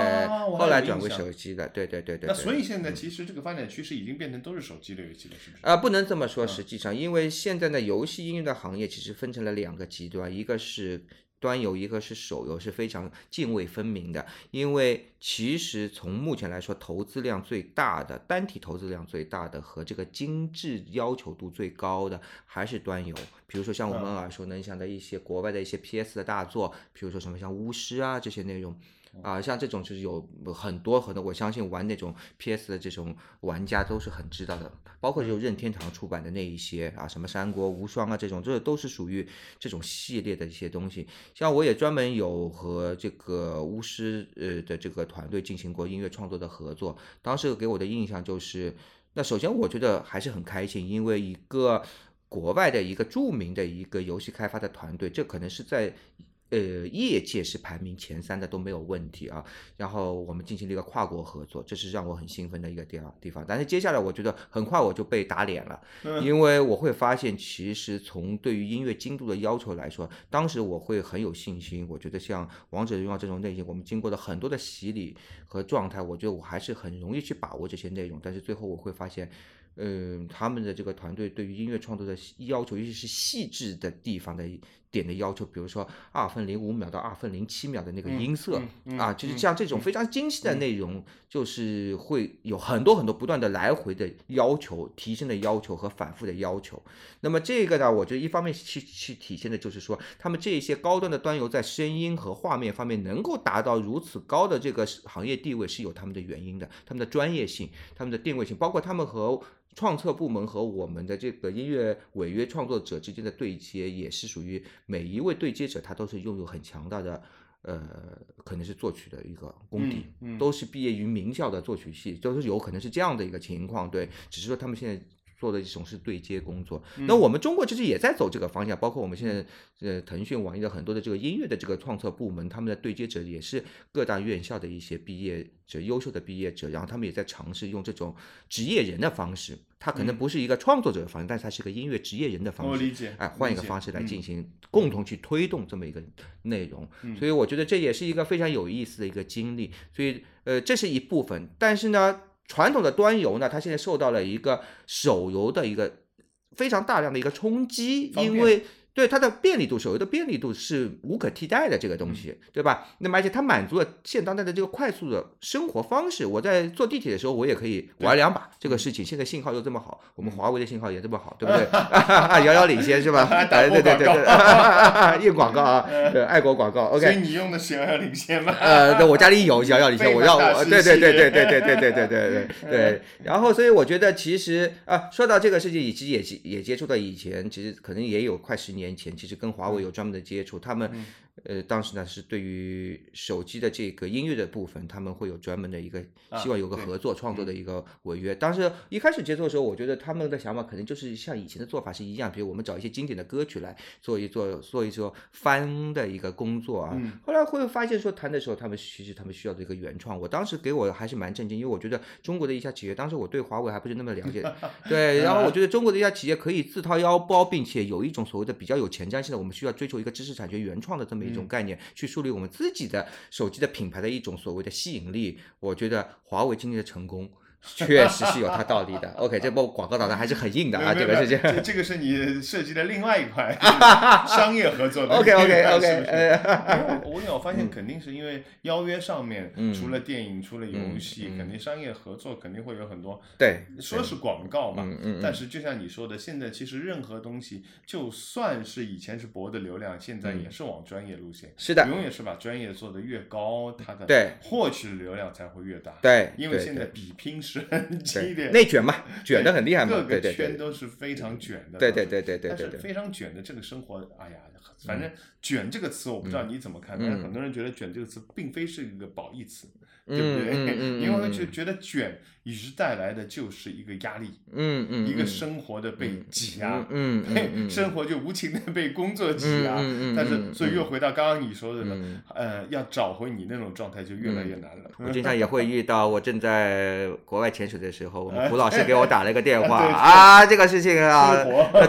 Speaker 1: 后来转为手机的，对对对对。
Speaker 3: 那所以现在其实这个发展趋势已经变成都是手机的游戏了，是不是？
Speaker 1: 啊，不能这么说，实际上，因为现在的游戏应用的行业其实分成了两个极端，一个是。端游一个是手游是非常泾渭分明的，因为其实从目前来说，投资量最大的单体投资量最大的和这个精致要求度最高的还是端游。比如说像我们耳熟能详的一些国外的一些 PS 的大作，比如说什么像巫师啊这些内容。啊，像这种就是有很多很多，我相信玩那种 PS 的这种玩家都是很知道的，包括就任天堂出版的那一些啊，什么三国无双啊这种，这都是属于这种系列的一些东西。像我也专门有和这个巫师呃的这个团队进行过音乐创作的合作，当时给我的印象就是，那首先我觉得还是很开心，因为一个国外的一个著名的一个游戏开发的团队，这可能是在。呃，业界是排名前三的都没有问题啊。然后我们进行了一个跨国合作，这是让我很兴奋的一个地方地方。但是接下来我觉得很快我就被打脸了，因为我会发现，其实从对于音乐精度的要求来说，当时我会很有信心。我觉得像王者荣耀这种类型，我们经过了很多的洗礼和状态，我觉得我还是很容易去把握这些内容。但是最后我会发现。嗯，他们的这个团队对于音乐创作的要求，尤其是细致的地方的点的要求，比如说二分零五秒到二分零七秒的那个音色啊，就是像这种非常精细的内容，就是会有很多很多不断的来回的要求、提升的要求和反复的要求。那么这个呢，我觉得一方面去去体现的就是说，他们这些高端的端游在声音和画面方面能够达到如此高的这个行业地位，是有他们的原因的，他们的专业性、他们的定位性，包括他们和创策部门和我们的这个音乐违约创作者之间的对接，也是属于每一位对接者他都是拥有很强大的。呃，可能是作曲的一个功底，
Speaker 3: 嗯嗯
Speaker 1: 都是毕业于名校的作曲系，都是有可能是这样的一个情况，对，只是说他们现在做的一种是对接工作。那我们中国其实也在走这个方向，包括我们现在呃腾讯、网易的很多的这个音乐的这个创作部门，他们的对接者也是各大院校的一些毕业者、优秀的毕业者，然后他们也在尝试用这种职业人的方式，他可能不是一个创作者的方式，但是他是个音乐职业人的方式，
Speaker 3: 我理解
Speaker 1: 哎，换一个方式来
Speaker 3: 嗯
Speaker 1: 进行共同去推动这么一个内容，所以我觉得这也是一个非常有意思的一个经历。所以呃，这是一部分，但是呢，传统的端游呢，它现在受到了一个手游的一个非常大量的一个冲击，因为。对它的便利度，手游的便利度是无可替代的，这个东西，对吧？那么而且它满足了现当代的这个快速的生活方式。我在坐地铁的时候，我也可以玩两把这个事情。现在信号又这么好，我们华为的信号也这么好，对不对？遥遥领先是吧？
Speaker 3: 打
Speaker 1: 哎，对对对
Speaker 3: 广
Speaker 1: 对，硬广告啊，对，爱国广告。
Speaker 3: OK，所以你用的是遥遥领先吗？
Speaker 1: 呃，对，我家里有遥遥领先，我要对对对对对对对对对对对对。然后，所以我觉得其实啊，说到这个事情，其实也也接触到以前，其实可能也有快十年前，其实跟华为有专门的接触，他们。呃，当时呢是对于手机的这个音乐的部分，他们会有专门的一个
Speaker 3: 啊
Speaker 1: 希望有个合作创作的一个违约。当时一开始接触的时候，我觉得他们的想法可能就是像以前的做法是一样，比如我们找一些经典的歌曲来做一做做一做翻的一个工作啊。
Speaker 3: 嗯
Speaker 1: 后来会发现说弹的时候，他们其实他们需要的一个原创。我当时给我还是蛮震惊，因为我觉得中国的一家企业，当时我对华为还不是那么了解，对，然后我觉得中国的一家企业可以自掏腰包，并且有一种所谓的比较有前瞻性的，我们需要追求一个知识产权原创的这么一种概念，去树立我们自己的手机的品牌的一种所谓的吸引力。我觉得华为今天的成功。确实是有它道理的。OK，这波广告打的还是很硬的啊，这个事情。
Speaker 3: 这 这个是你设计的另外一块 商业合作的不是
Speaker 1: 呃
Speaker 3: 我我发现肯定是因为邀约上面，
Speaker 1: 嗯
Speaker 3: 除了电影，除了游戏，肯定商业合作肯定会有很多。
Speaker 1: 对，
Speaker 3: 说是广告嘛，但是就像你说的，现在其实任何东西，就算是以前是博的流量，现在也是往专业路线。
Speaker 1: 嗯是的
Speaker 3: 永远是把专业做得越高，它的
Speaker 1: 对
Speaker 3: 获取流量才会越大。，
Speaker 1: 对，
Speaker 3: 因为现在比拼是很激烈
Speaker 1: 对，内卷嘛，卷的很厉害嘛，
Speaker 3: 各个圈都是非常卷的。
Speaker 1: 对对对对对
Speaker 3: 但是非常卷的这个生活，哎呀，反正“卷”这个词，我不知道你怎么看，但是很多人觉得“卷”这个词并非是一个褒义词，对不对？因为
Speaker 1: 嗯
Speaker 3: 就觉得卷与之带来的就是一个压力，
Speaker 1: 嗯嗯，
Speaker 3: 一个
Speaker 1: 嗯
Speaker 3: 生活的被挤压，
Speaker 1: 嗯
Speaker 3: 生活就无情的被工作挤压。
Speaker 1: 嗯嗯嗯
Speaker 3: 但是，
Speaker 1: 嗯
Speaker 3: 所以又回到刚刚你说的，
Speaker 1: 嗯
Speaker 3: 呃，要找回你那种状态就越来越难了。
Speaker 1: 我经常也会遇到，我正在国外潜水的时候，我
Speaker 3: 哎
Speaker 1: 们胡老师给我打了一个电 话啊，这个事情啊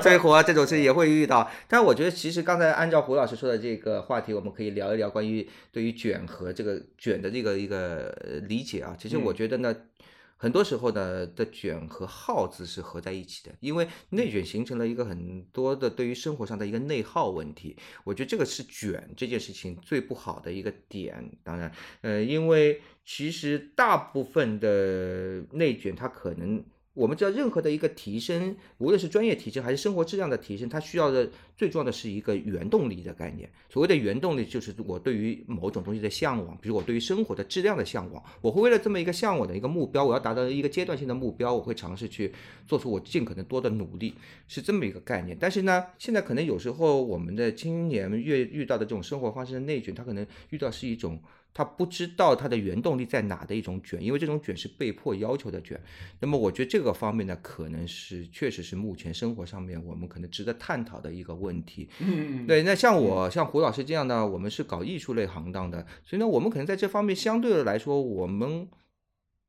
Speaker 3: 追活，
Speaker 1: 这种事情也会遇到。但我觉得，其实刚才按照胡老师说的这个话题，我们可以聊一聊关于对于卷和这个卷的这个一个呃理解啊。其实我觉得呢。很多时候呢，的卷和耗字是合在一起的，因为内卷形成了一个很多的对于生活上的一个内耗问题。我觉得这个是卷这件事情最不好的一个点。当然，呃，因为其实大部分的内卷，它可能我们知道，任何的一个提升，无论是专业提升还是生活质量的提升，它需要的最重要的是一个原动力的概念。所谓的原动力，就是我对于某种东西的向往，比如我对于生活的质量的向往，我会为了这么一个向往的一个目标，我要达到一个阶段性的目标，我会尝试去做出我尽可能多的努力，是这么一个概念。但是呢，现在可能有时候我们的青年越遇到的这种生活方式的内卷，他可能遇到是一种。他不知道他的原动力在哪的一种卷，因为这种卷是被迫要求的卷。那么我觉得这个方面呢，可能是确实是目前生活上面我们可能值得探讨的一个问题。
Speaker 3: 嗯，
Speaker 1: 对，那像我像胡老师这样的，我们是搞艺术类行当的，所以呢，我们可能在这方面相对的来说，我们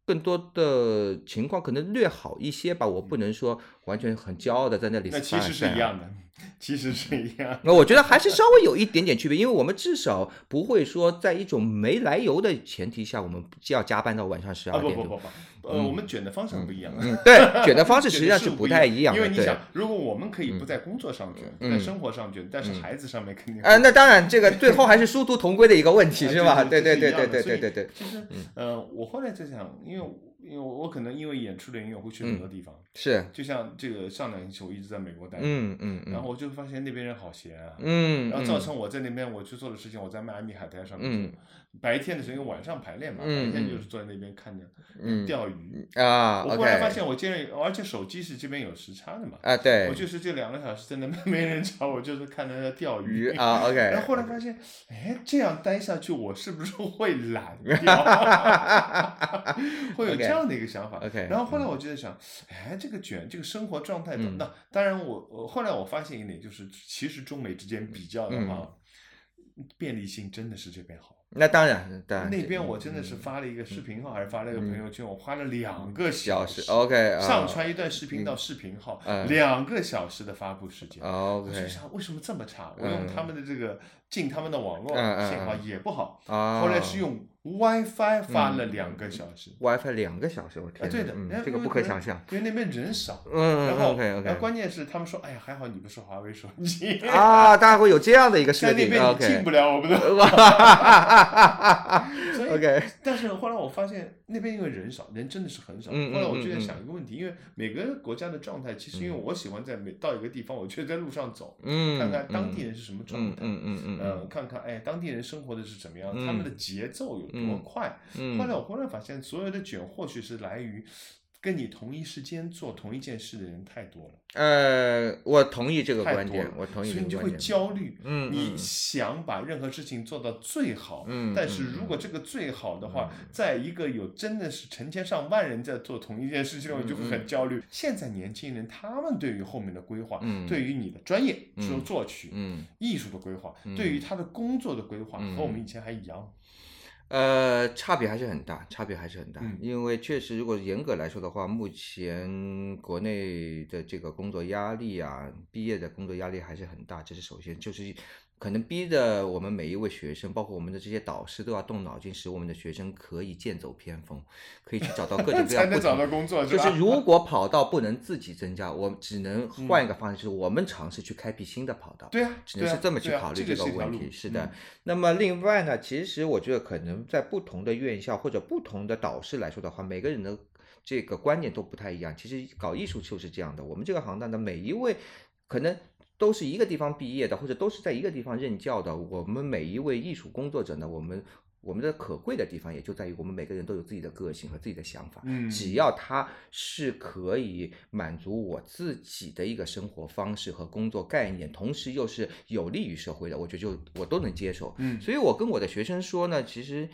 Speaker 1: 更多的情况可能略好一些吧。我不能说完全很骄傲的在那里。
Speaker 3: 那其实是一样的，其实是一样。
Speaker 1: 那我觉得还是稍微有一点点区别，因为我们至少不会说在一种没来由的前提下，我们就要加班到晚上十
Speaker 3: 啊
Speaker 1: 二点啊。
Speaker 3: 不不不不，呃，我们卷的方向不一样。
Speaker 1: 嗯，对，卷的方式 实际上是不太一样的。
Speaker 3: 因为你想，如果我们可以不在工作上卷，
Speaker 1: 嗯
Speaker 3: 在生活上卷，但是孩子上面肯定
Speaker 1: 啊，那当然，这个最后还是殊途同归的一个问题，
Speaker 3: 啊
Speaker 1: 是吧？对对对对对对对
Speaker 3: 其实，呃，我后来在想，因为因为我我可能因为演出的原因，我会去很多地方，
Speaker 1: 是，
Speaker 3: 就像这个上两期我一直在美国待
Speaker 1: 嗯嗯，
Speaker 3: 然后我就发现那边人好闲啊，
Speaker 1: 嗯，
Speaker 3: 然后造成我在那边我去做的事情，我在迈阿密海滩上面做，白天的时候因为晚上排练嘛，
Speaker 1: 嗯
Speaker 3: 白天就是坐在那边看着
Speaker 1: 嗯
Speaker 3: 钓鱼。
Speaker 1: 啊
Speaker 3: 我后来发现我竟然，而且手机是这边有时差的嘛，
Speaker 1: 啊对
Speaker 3: 我，就是这两个小时在那边没人找我，就是看着在钓
Speaker 1: 鱼啊，OK，
Speaker 3: 然后后来发现，哎，这样待下去，我是不是会懒 掉？会有这样的一个想法。
Speaker 1: OK，
Speaker 3: 然后后来我就在想，哎，这个卷，这个生活状态怎
Speaker 1: 么
Speaker 3: 那当然我我后来我发现一点，就是其实中美之间比较的话，便利性真的是这边好。
Speaker 1: 那当然，当然
Speaker 3: 那边我真的是发了一个视频号，还是发了一个朋友圈，我花了两个
Speaker 1: 小
Speaker 3: 时
Speaker 1: 时，OK，啊
Speaker 3: 上传一段视频到视频号，
Speaker 1: 嗯
Speaker 3: 两个小时的发布时间。我就想为什么这么差？我用他们的这个进他们的网络
Speaker 1: 嗯嗯
Speaker 3: 信号也不好，
Speaker 1: 啊，
Speaker 3: 后来是用 WiFi 发了两个小时。
Speaker 1: WiFi 两个小时，我
Speaker 3: 啊，
Speaker 1: 天哪，
Speaker 3: 对的，
Speaker 1: 嗯这个不可想象，
Speaker 3: 因为那边人少。
Speaker 1: 嗯
Speaker 3: 然后
Speaker 1: ，，OK
Speaker 3: 然后关键是他们说，哎呀，还好你不是华为手机，
Speaker 1: 啊，大家会有这样的一个设定
Speaker 3: 在那边你进不了我们的。
Speaker 1: 哇。
Speaker 3: 所以
Speaker 1: ，OK，
Speaker 3: 但是后来我发现那边因为人少，人真的是很少。
Speaker 1: 嗯嗯
Speaker 3: 后来我就在
Speaker 1: 嗯。嗯
Speaker 3: 想一个问题，因为每个国家的状态，其实因为我喜欢在每到一个地方，我就在路上走，
Speaker 1: 嗯，
Speaker 3: 看看当地人是什么状
Speaker 1: 嗯
Speaker 3: 态。
Speaker 1: 嗯嗯嗯
Speaker 3: 呃，看看哎，当地人生活的是怎么样，
Speaker 1: 嗯。
Speaker 3: 他们的节奏有多
Speaker 1: 嗯。
Speaker 3: 快。
Speaker 1: 嗯，
Speaker 3: 后来我忽然发现，所有的卷或许是来于跟你同一时间做同一件事的人太多了，
Speaker 1: 呃，我同意这个观点，我同意
Speaker 3: 所以你就会焦虑。
Speaker 1: 嗯，
Speaker 3: 你
Speaker 1: 嗯
Speaker 3: 想把任何事情做到最好，
Speaker 1: 嗯
Speaker 3: 但是
Speaker 1: 嗯
Speaker 3: 如果这个最好的话，在一个有真的是成千上万人在做同一件事情，我就会很焦虑。现在年轻人他们对于后面的规划，
Speaker 1: 嗯
Speaker 3: 对于你的专业，
Speaker 1: 嗯
Speaker 3: 说作曲、
Speaker 1: 嗯。
Speaker 3: 艺术的规划，
Speaker 1: 嗯
Speaker 3: 对于他的工作的规划，
Speaker 1: 嗯
Speaker 3: 和我们以前还一样。
Speaker 1: 呃，差别还是很大，差别还是很大。
Speaker 3: 嗯
Speaker 1: 因为确实，如果严格来说的话，目前国内的这个工作压力啊，毕业的工作压力还是很大。这是首先，就是可能逼的我们每一位学生，包括我们的这些导师，都要动脑筋，使我们的学生可以剑走偏锋，可以去找到各种各样 不同
Speaker 3: 找到工作，吧？
Speaker 1: 就是如果跑道不能自己增加，我只能换一个方式，就是我们尝试去开辟新的跑道。
Speaker 3: 对啊，
Speaker 1: 只能是这么去考虑
Speaker 3: 这个
Speaker 1: 问题。是的
Speaker 3: 嗯，
Speaker 1: 那么另外呢，其实我觉得可能在不同的院校或者不同的导师来说的话，每个人的这个观念都不太一样。其实搞艺术就是这样的，我们这个行当的每一位可能。都是一个地方毕业的，或者都是在一个地方任教的。我们每一位艺术工作者呢，我们我们的可贵的地方也就在于我们每个人都有自己的个性和自己的想法。
Speaker 3: 嗯
Speaker 1: 只要他是可以满足我自己的一个生活方式和工作概念，同时又是有利于社会的，我觉得就我都能接受。
Speaker 3: 嗯
Speaker 1: 所以我跟我的学生说呢，其实。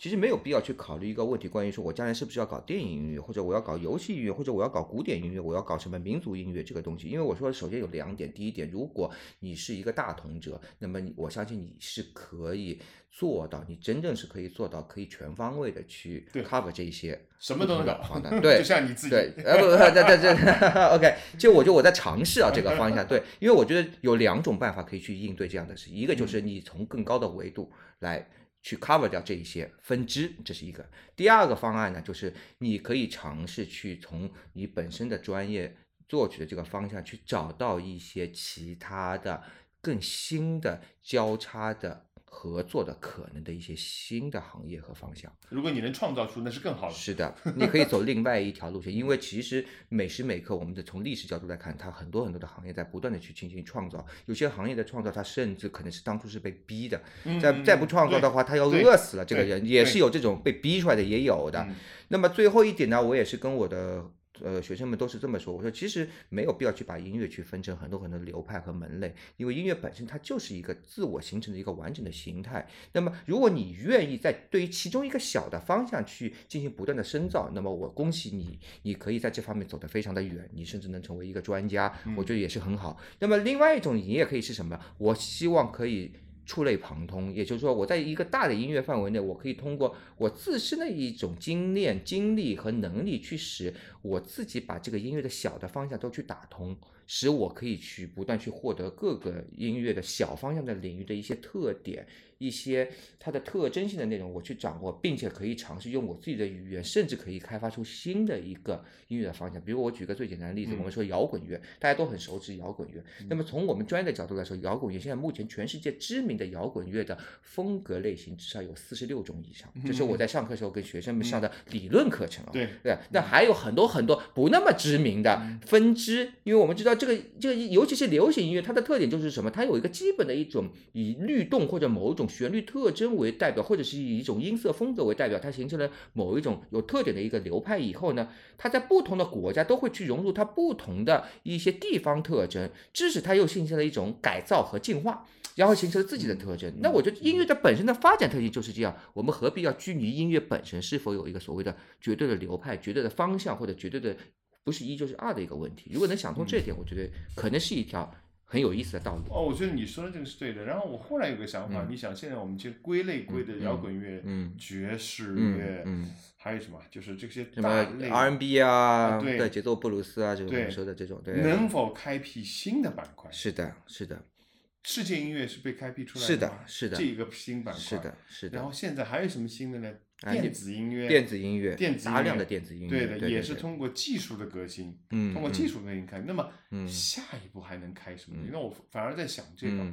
Speaker 1: 其实没有必要去考虑一个问题，关于说我将来是不是要搞电影音乐，或者我要搞游戏音乐，或者我要搞古典音乐，我要搞什么民族音乐这个东西。因为我说，首先有两点，第一点，如果你是一个大同者，那么你我相信你是可以做到，你真正是可以做到，可以全方位的去 cover 这一些
Speaker 3: 什么都能搞
Speaker 1: 不同的 对，
Speaker 3: 就像你自己，
Speaker 1: 对，呃不不，对对对，OK，就我觉得我在尝试啊这个方向，对，因为我觉得有两种办法可以去应对这样的事，一个就是你从更高的维度来去 cover 掉这一些分支，这是一个；第二个方案呢，就是你可以尝试去从你本身的专业作曲的这个方向去找到一些其他的更新的交叉的合作的可能的一些新的行业和方向。
Speaker 3: 如果你能创造出，那是更好的。
Speaker 1: 是的，你可以走另外一条路线，因为其实每时每刻，我们的从历史角度来看，它很多很多的行业在不断的去进行创造，有些行业的创造，它甚至可能是当初是被逼的，再再不创造的话，他要饿死了。这个人也是有这种被逼出来的，也有的
Speaker 3: 嗯。
Speaker 1: 那么最后一点呢，我也是跟我的呃学生们都是这么说，我说其实没有必要去把音乐去分成很多很多流派和门类，因为音乐本身它就是一个自我形成的一个完整的形态。那么如果你愿意在对于其中一个小的方向去进行不断的深造，那么我恭喜你，你可以在这方面走得非常的远，你甚至能成为一个专家，我觉得也是很好。那么另外一种你也可以是什么？我希望可以。触类旁通，也就是说，我在一个大的音乐范围内，我可以通过我自身的一种经验、经历和能力，去使我自己把这个音乐的小的方向都去打通，使我可以去不断去获得各个音乐的小方向的领域的一些特点。一些它的特征性的内容，我去掌握，并且可以尝试用我自己的语言，甚至可以开发出新的一个音乐的方向。比如我举个最简单的例子，我们说摇滚乐，大家都很熟知摇滚乐。那么从我们专业的角度来说，摇滚乐现在目前全世界知名的摇滚乐的风格类型至少有四十六种以上，这是我在上课时候跟学生们上的理论课程啊。
Speaker 3: 对
Speaker 1: 对，那还有很多很多不那么知名的分支，因为我们知道这个这个，尤其是流行音乐，它的特点就是什么？它有一个基本的一种以律动或者某种旋律特征为代表，或者是以一种音色风格为代表，它形成了某一种有特点的一个流派以后呢，它在不同的国家都会去融入它不同的一些地方特征，致使它又形成了一种改造和进化，然后形成了自己的特征。那我觉得音乐的本身的发展特性就是这样，我们何必要拘泥音乐本身是否有一个所谓的绝对的流派、绝对的方向或者绝对的不是一就是二的一个问题？如果能想通这一点，我觉得可能是一条。很有意思的道路
Speaker 3: 哦，我觉得你说的这个是对的。然后我后来有个想法，你想现在我们其实归类归的摇滚乐、
Speaker 1: 嗯
Speaker 3: 爵士
Speaker 1: 嗯
Speaker 3: 乐，
Speaker 1: 嗯，
Speaker 3: 还有什么？就是这些
Speaker 1: 什么 R&B 啊，
Speaker 3: 对
Speaker 1: 节奏布鲁斯啊，这种我们说的这种，对，
Speaker 3: 能否开辟新的板块？
Speaker 1: 是的，是的，
Speaker 3: 世界音乐是被开辟出来
Speaker 1: 是的是的
Speaker 3: 这一个新板块。
Speaker 1: 是的，是的。
Speaker 3: 然后现在还有什么新的呢？
Speaker 1: 啊
Speaker 3: 电子音乐，
Speaker 1: 电子音乐，
Speaker 3: 电子音
Speaker 1: 大量的电子音乐，
Speaker 3: 对的，
Speaker 1: 对对对
Speaker 3: 也是通过技术的革新，
Speaker 1: 嗯
Speaker 3: 通过技术的革新开。那么
Speaker 1: 嗯。
Speaker 3: 下一步还能开什么？那我反而在想这个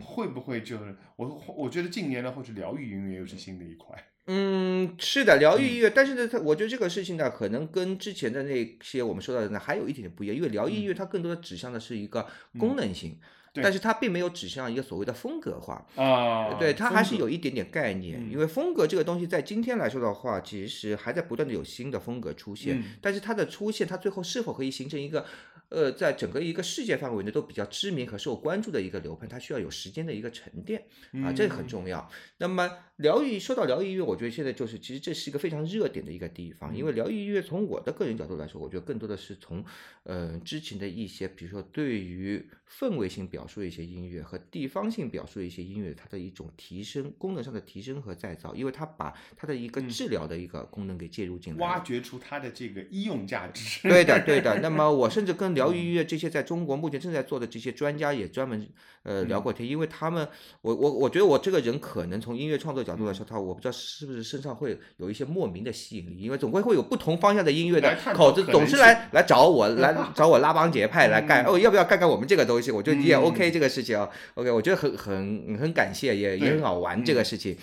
Speaker 3: 会不会就是我我觉得近年来或者疗愈音乐又是新的一块。
Speaker 1: 嗯，是的，疗愈音乐，但是呢，它我觉得这个事情呢，可能跟之前的那些我们说到的呢，还有一点点不一样，因为疗愈音乐它更多的指向的是一个功能性，
Speaker 3: 对
Speaker 1: 但是它并没有指向一个所谓的风格化。
Speaker 3: 啊，
Speaker 1: 对，它还是有一点点概念，
Speaker 3: 嗯
Speaker 1: 因为风格这个东西在今天来说的话，其实还在不断的有新的风格出现，
Speaker 3: 嗯
Speaker 1: 但是它的出现，它最后是否可以形成一个，呃，在整个一个世界范围内都比较知名和受关注的一个流派，它需要有时间的一个沉淀啊，这个很
Speaker 3: 嗯
Speaker 1: 重要。那么疗愈，说到疗愈音乐，我觉得现在就是其实这是一个非常热点的一个地方，
Speaker 3: 嗯
Speaker 1: 因为疗愈音乐从我的个人角度来说，我觉得更多的是从，呃，之前的一些，比如说对于氛围性表述的一些音乐和地方性表述的一些音乐，它的一种提升，功能上的提升和再造，因为它把它的一个
Speaker 3: 嗯
Speaker 1: 治疗的一个功能给介入进来了。
Speaker 3: 挖掘出它的这个医用价值。
Speaker 1: 对的，对的。那么我甚至跟疗愈音乐这些在中国目前正在做的这些专家也专门呃聊过天，因为他们，我我我觉得我这个人可能从音乐创作角度来说，他我不知道是不是身上会有一些莫名的吸引力，因为总归会有不同方向的音乐的口子总是来来找我来 找我拉帮结派来干，哦，要不要干干我们这个东西？我觉得也
Speaker 3: 嗯。
Speaker 1: OK 这个事情啊，OK，我觉得很很很感谢，也也很好玩这
Speaker 3: 嗯
Speaker 1: 个事情。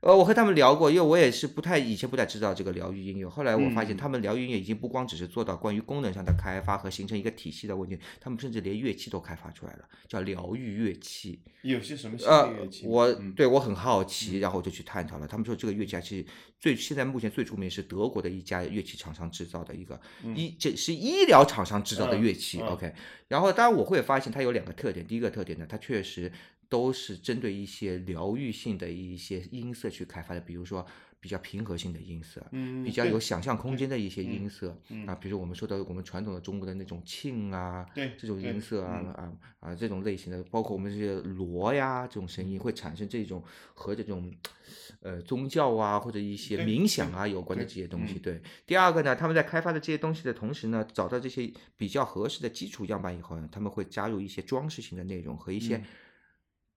Speaker 1: 呃，我和他们聊过，因为我也是不太以前不太知道这个疗愈音乐，后来我发现
Speaker 3: 嗯
Speaker 1: 他们疗愈音乐已经不光只是做到关于功能上的开发和形成一个体系的问题，他们甚至连乐器都开发出来了，叫疗愈乐器。
Speaker 3: 有些什么新
Speaker 1: 呃
Speaker 3: 的乐器呢？，
Speaker 1: 我
Speaker 3: 嗯
Speaker 1: 对我很好奇，然后我就去探讨了。他们说这个乐器啊，其实最现在目前最出名是德国的一家乐器厂商制造的一个医，这是医疗厂商制造的
Speaker 3: 嗯
Speaker 1: 乐器。
Speaker 3: 嗯
Speaker 1: OK，然后当然我会发现它有两个特点，第一个特点呢，它确实都是针对一些疗愈性的一些音色去开发的，比如说比较平和性的音色，
Speaker 3: 嗯，
Speaker 1: 比较有想象空间的一些
Speaker 3: 嗯
Speaker 1: 音色、
Speaker 3: 嗯
Speaker 1: 啊，比如我们说的我们传统的中国的那种磬啊，
Speaker 3: 对
Speaker 1: 这种音色啊、
Speaker 3: 嗯
Speaker 1: 啊啊这种类型的，包括我们这些锣呀这种声音，会产生这种和这种呃宗教啊或者一些冥想啊有关的这些东西。
Speaker 3: 嗯
Speaker 1: 对，第二个呢，他们在开发的这些东西的同时呢，找到这些比较合适的基础样板以后呢，他们会加入一些装饰性的内容和一些
Speaker 3: 嗯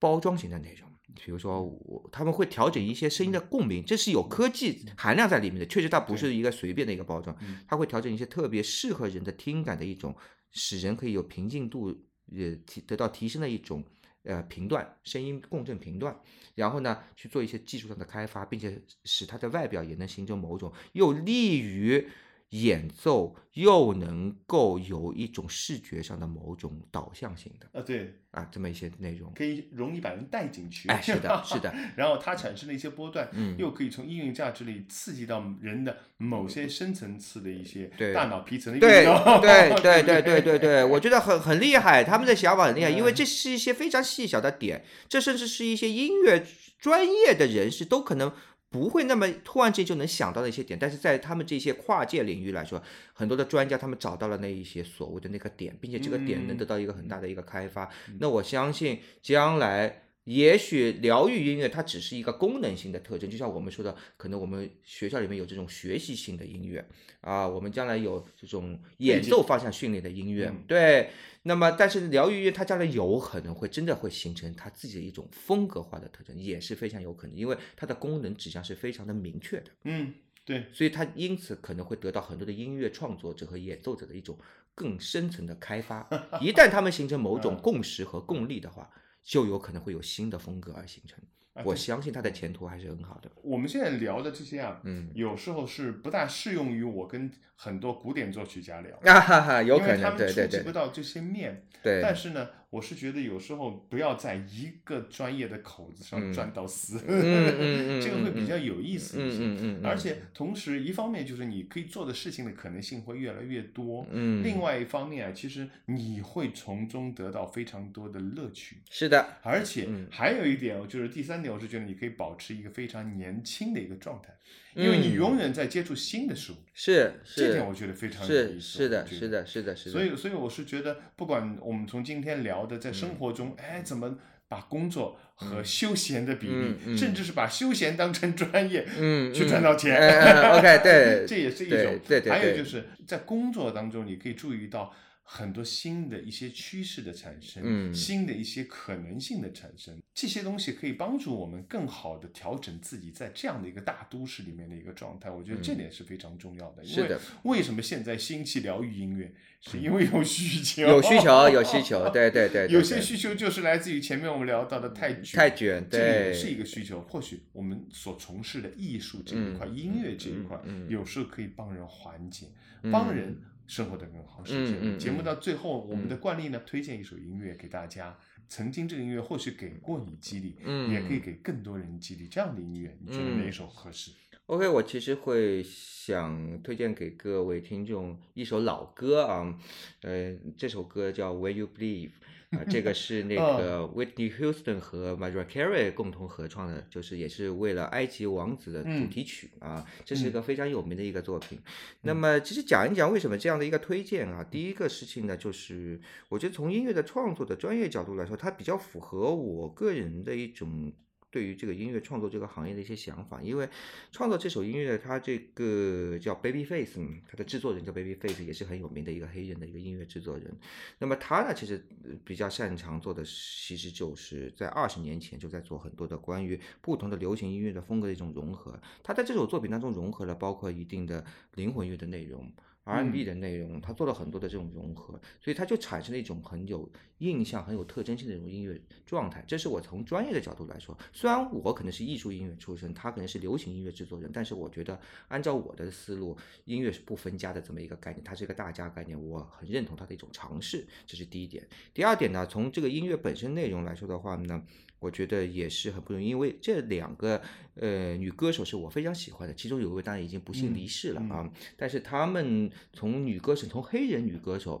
Speaker 1: 包装型的内容。比如说我，他们会调整一些声音的共鸣，这是有科技含量在里面的。确实，它不是一个随便的一个包装
Speaker 3: 嗯，
Speaker 1: 它会调整一些特别适合人的听感的一种，使人可以有平静度，呃，提得到提升的一种呃频段，声音共振频段。然后呢，去做一些技术上的开发，并且使它的外表也能形成某种又利于演奏，又能够有一种视觉上的某种导向性的
Speaker 3: 啊，对，
Speaker 1: 啊这么一些内容。
Speaker 3: 可以容易把人带进去。
Speaker 1: 哎，是的，是的，
Speaker 3: 然后它产生的一些波段，
Speaker 1: 嗯
Speaker 3: 又可以从应用价值里刺激到人的某些深层次的一些
Speaker 1: 对
Speaker 3: 大脑皮层的运
Speaker 1: 对
Speaker 3: 动。
Speaker 1: 对 对
Speaker 3: 对
Speaker 1: 对对对对，我觉得很很厉害，他们的想法很厉害，因为
Speaker 3: 嗯
Speaker 1: 这是一些非常细小的点，这甚至是一些音乐专业的人士都可能不会那么突然之间就能想到的一些点，但是在他们这些跨界领域来说，很多的专家他们找到了那一些所谓的那个点，并且这个点能得到一个很大的一个开发。那我相信将来也许疗愈音乐它只是一个功能性的特征，就像我们说的，可能我们学校里面有这种学习性的音乐啊，我们将来有这种演奏方向训练的音乐，
Speaker 3: 嗯
Speaker 1: 对。那么，但是疗愈音乐它将来有可能会真的会形成它自己的一种风格化的特征，也是非常有可能，因为它的功能指向是非常的明确的。
Speaker 3: 嗯，对，
Speaker 1: 所以它因此可能会得到很多的音乐创作者和演奏者的一种更深层的开发。一旦他们形成某种
Speaker 3: 嗯
Speaker 1: 共识和共力的话，就有可能会有新的风格而形成。我相信他的前途还是很好的。
Speaker 3: 我们现在聊的这些啊，
Speaker 1: 嗯，
Speaker 3: 有时候是不大适用于我跟很多古典作曲家聊，
Speaker 1: 啊哈哈，有可能，对对对
Speaker 3: 触及不到这些面。
Speaker 1: 对，
Speaker 3: 但是呢，我是觉得有时候不要在一个专业的口子上
Speaker 1: 嗯
Speaker 3: 钻到死，这个会
Speaker 1: 嗯
Speaker 3: 比较有意思一些。
Speaker 1: 嗯嗯嗯，
Speaker 3: 而且同时，一方面就是你可以做的事情的可能性会越来越多，
Speaker 1: 嗯，
Speaker 3: 另外一方面啊，其实你会从中得到非常多的乐趣。
Speaker 1: 是的，
Speaker 3: 而且
Speaker 1: 嗯
Speaker 3: 还有一点哦，就是第三点，我是觉得你可以保持一个非常年轻的一个状态，因为你
Speaker 1: 嗯
Speaker 3: 永远在接触新的事物，
Speaker 1: 是
Speaker 3: 这点我觉得非常有意思。
Speaker 1: 是的，是的，是的，是的。
Speaker 3: 所以，所以我是觉得，不管我们从今天聊的，在生活中，哎，怎么把工作和休闲的比例，
Speaker 1: 嗯嗯
Speaker 3: 甚至是把休闲当成专业，
Speaker 1: 嗯，
Speaker 3: 去
Speaker 1: 嗯
Speaker 3: 赚到钱。
Speaker 1: OK，对
Speaker 3: 这也是一
Speaker 1: 对
Speaker 3: 种。
Speaker 1: 对对对
Speaker 3: 还有就是在工作当中，你可以注意到很多新的一些趋势的产生，
Speaker 1: 嗯。
Speaker 3: 新的一些可能性的产生，这些东西可以帮助我们更好的调整自己在这样的一个大都市里面的一个状态。我觉得这点是非常重要的。因为
Speaker 1: 嗯的
Speaker 3: 为什么现在兴起疗愈音乐，是因为有需求，
Speaker 1: 有需求，有需求，对 对对，对
Speaker 3: 有些需求就是来自于前面我们聊到的太卷，
Speaker 1: 太卷，
Speaker 3: 这也
Speaker 1: 对，
Speaker 3: 是一个需求。或许我们所从事的艺术这一块、
Speaker 1: 嗯
Speaker 3: 音乐这一块，有时候可以帮人缓解，
Speaker 1: 嗯。
Speaker 3: 帮人生活得更好。是这样。
Speaker 1: 嗯嗯
Speaker 3: 节目到最后，我们的惯例呢，推荐一首音乐给大家。曾经这个音乐或许给过你激励，
Speaker 1: 嗯
Speaker 3: 也可以给更多人激励。这样的音乐，你觉得哪一首合适
Speaker 1: ？OK，我其实会想推荐给各位听众一首老歌啊，呃，这首歌叫《When You Believe》啊，这个是那个 Whitney Houston 和 Mariah Carey 共同合创的，就是也是为了埃及王子的主题曲啊，这是一个非常有名的一个作品。那么其实讲一讲为什么这样的一个推荐啊，第一个事情呢，就是我觉得从音乐的创作的专业角度来说，它比较符合我个人的一种。对于这个音乐创作这个行业的一些想法，因为创作这首音乐，它这个叫 Babyface，嗯它的制作人叫 Babyface，也是很有名的一个黑人的一个音乐制作人。那么他呢，其实比较擅长做的，其实就是在二十年前就在做很多的关于不同的流行音乐的风格的一种融合。他在这首作品当中融合了包括一定的灵魂乐的内容。R&B 的内容，他做了很多的这种融合，所以他就产生了一种很有印象、很有特征性的这种音乐状态。这是我从专业的角度来说，虽然我可能是艺术音乐出身，他可能是流行音乐制作人，但是我觉得按照我的思路，音乐是不分家的这么一个概念，它是一个大家概念，我很认同它的一种尝试，这是第一点。第二点呢，从这个音乐本身内容来说的话呢，我觉得也是很不容易，因为这两个呃女歌手是我非常喜欢的，其中有一位当然已经不幸离世了啊，但是他们从女歌手，从黑人女歌手。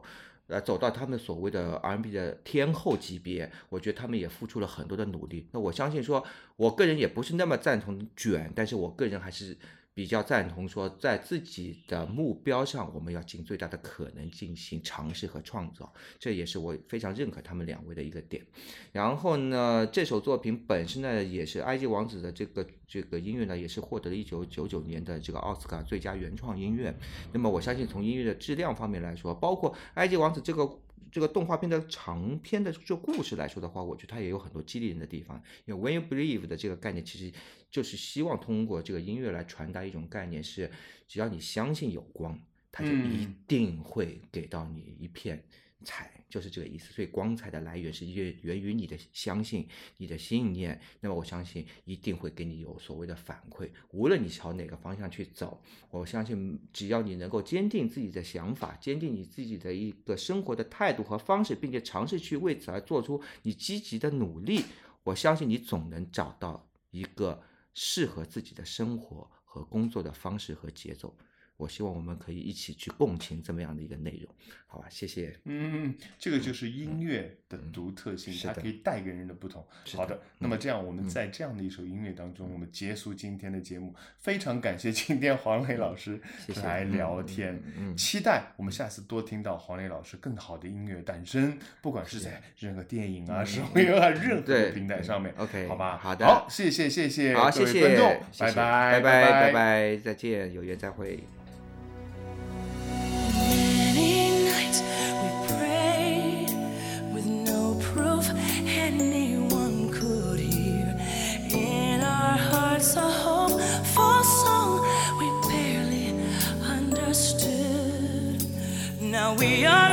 Speaker 1: 呃，走到他们所谓的 R&B 的天后级别，我觉得他们也付出了很多的努力。那我相信说，我个人也不是那么赞同卷，但是我个人还是比较赞同说，在自己的目标上，我们要尽最大的可能进行尝试和创造，这也是我非常认可他们两位的一个点。然后呢，这首作品本身呢，也是埃及王子的这个这个音乐呢，也是获得了一九九九年的这个奥斯卡最佳原创音乐。那么我相信从音乐的质量方面来说，包括埃及王子这个。这个动画片的长篇的这个故事来说的话，我觉得它也有很多激励人的地方。因为 When you believe 的这个概念，其实就是希望通过这个音乐来传达一种概念，是只要你相信有光，它就一
Speaker 3: 嗯
Speaker 1: 定会给到你一片彩，就是这个意思。所以光彩的来源是源源于你的相信、你的信念。那么我相信一定会给你有所谓的反馈，无论你朝哪个方向去走，我相信只要你能够坚定自己的想法，坚定你自己的一个生活的态度和方式，并且尝试去为此而做出你积极的努力，我相信你总能找到一个适合自己的生活和工作的方式和节奏。我希望我们可以一起去共情这么样的一个内容，好吧？谢谢。
Speaker 3: 嗯，这个就是音乐的独特性，它可以带给人的不同。
Speaker 1: 的
Speaker 3: 好的，那么这样我们在这样的一首音乐当中，我们结束今天的节目。非常感谢今天黄磊老师来
Speaker 1: 嗯
Speaker 3: 聊天，期待我们下次多听到黄磊老师更好的音乐诞生，不管是在任何电影啊、手游啊、任何平台上面。
Speaker 1: OK，
Speaker 3: 好吧，
Speaker 1: 好的
Speaker 3: 好，谢谢谢谢
Speaker 1: 好，
Speaker 3: 各
Speaker 1: 谢谢，
Speaker 3: 位观众，拜拜
Speaker 1: 拜
Speaker 3: 拜
Speaker 1: 拜拜，再见，有缘再会。we are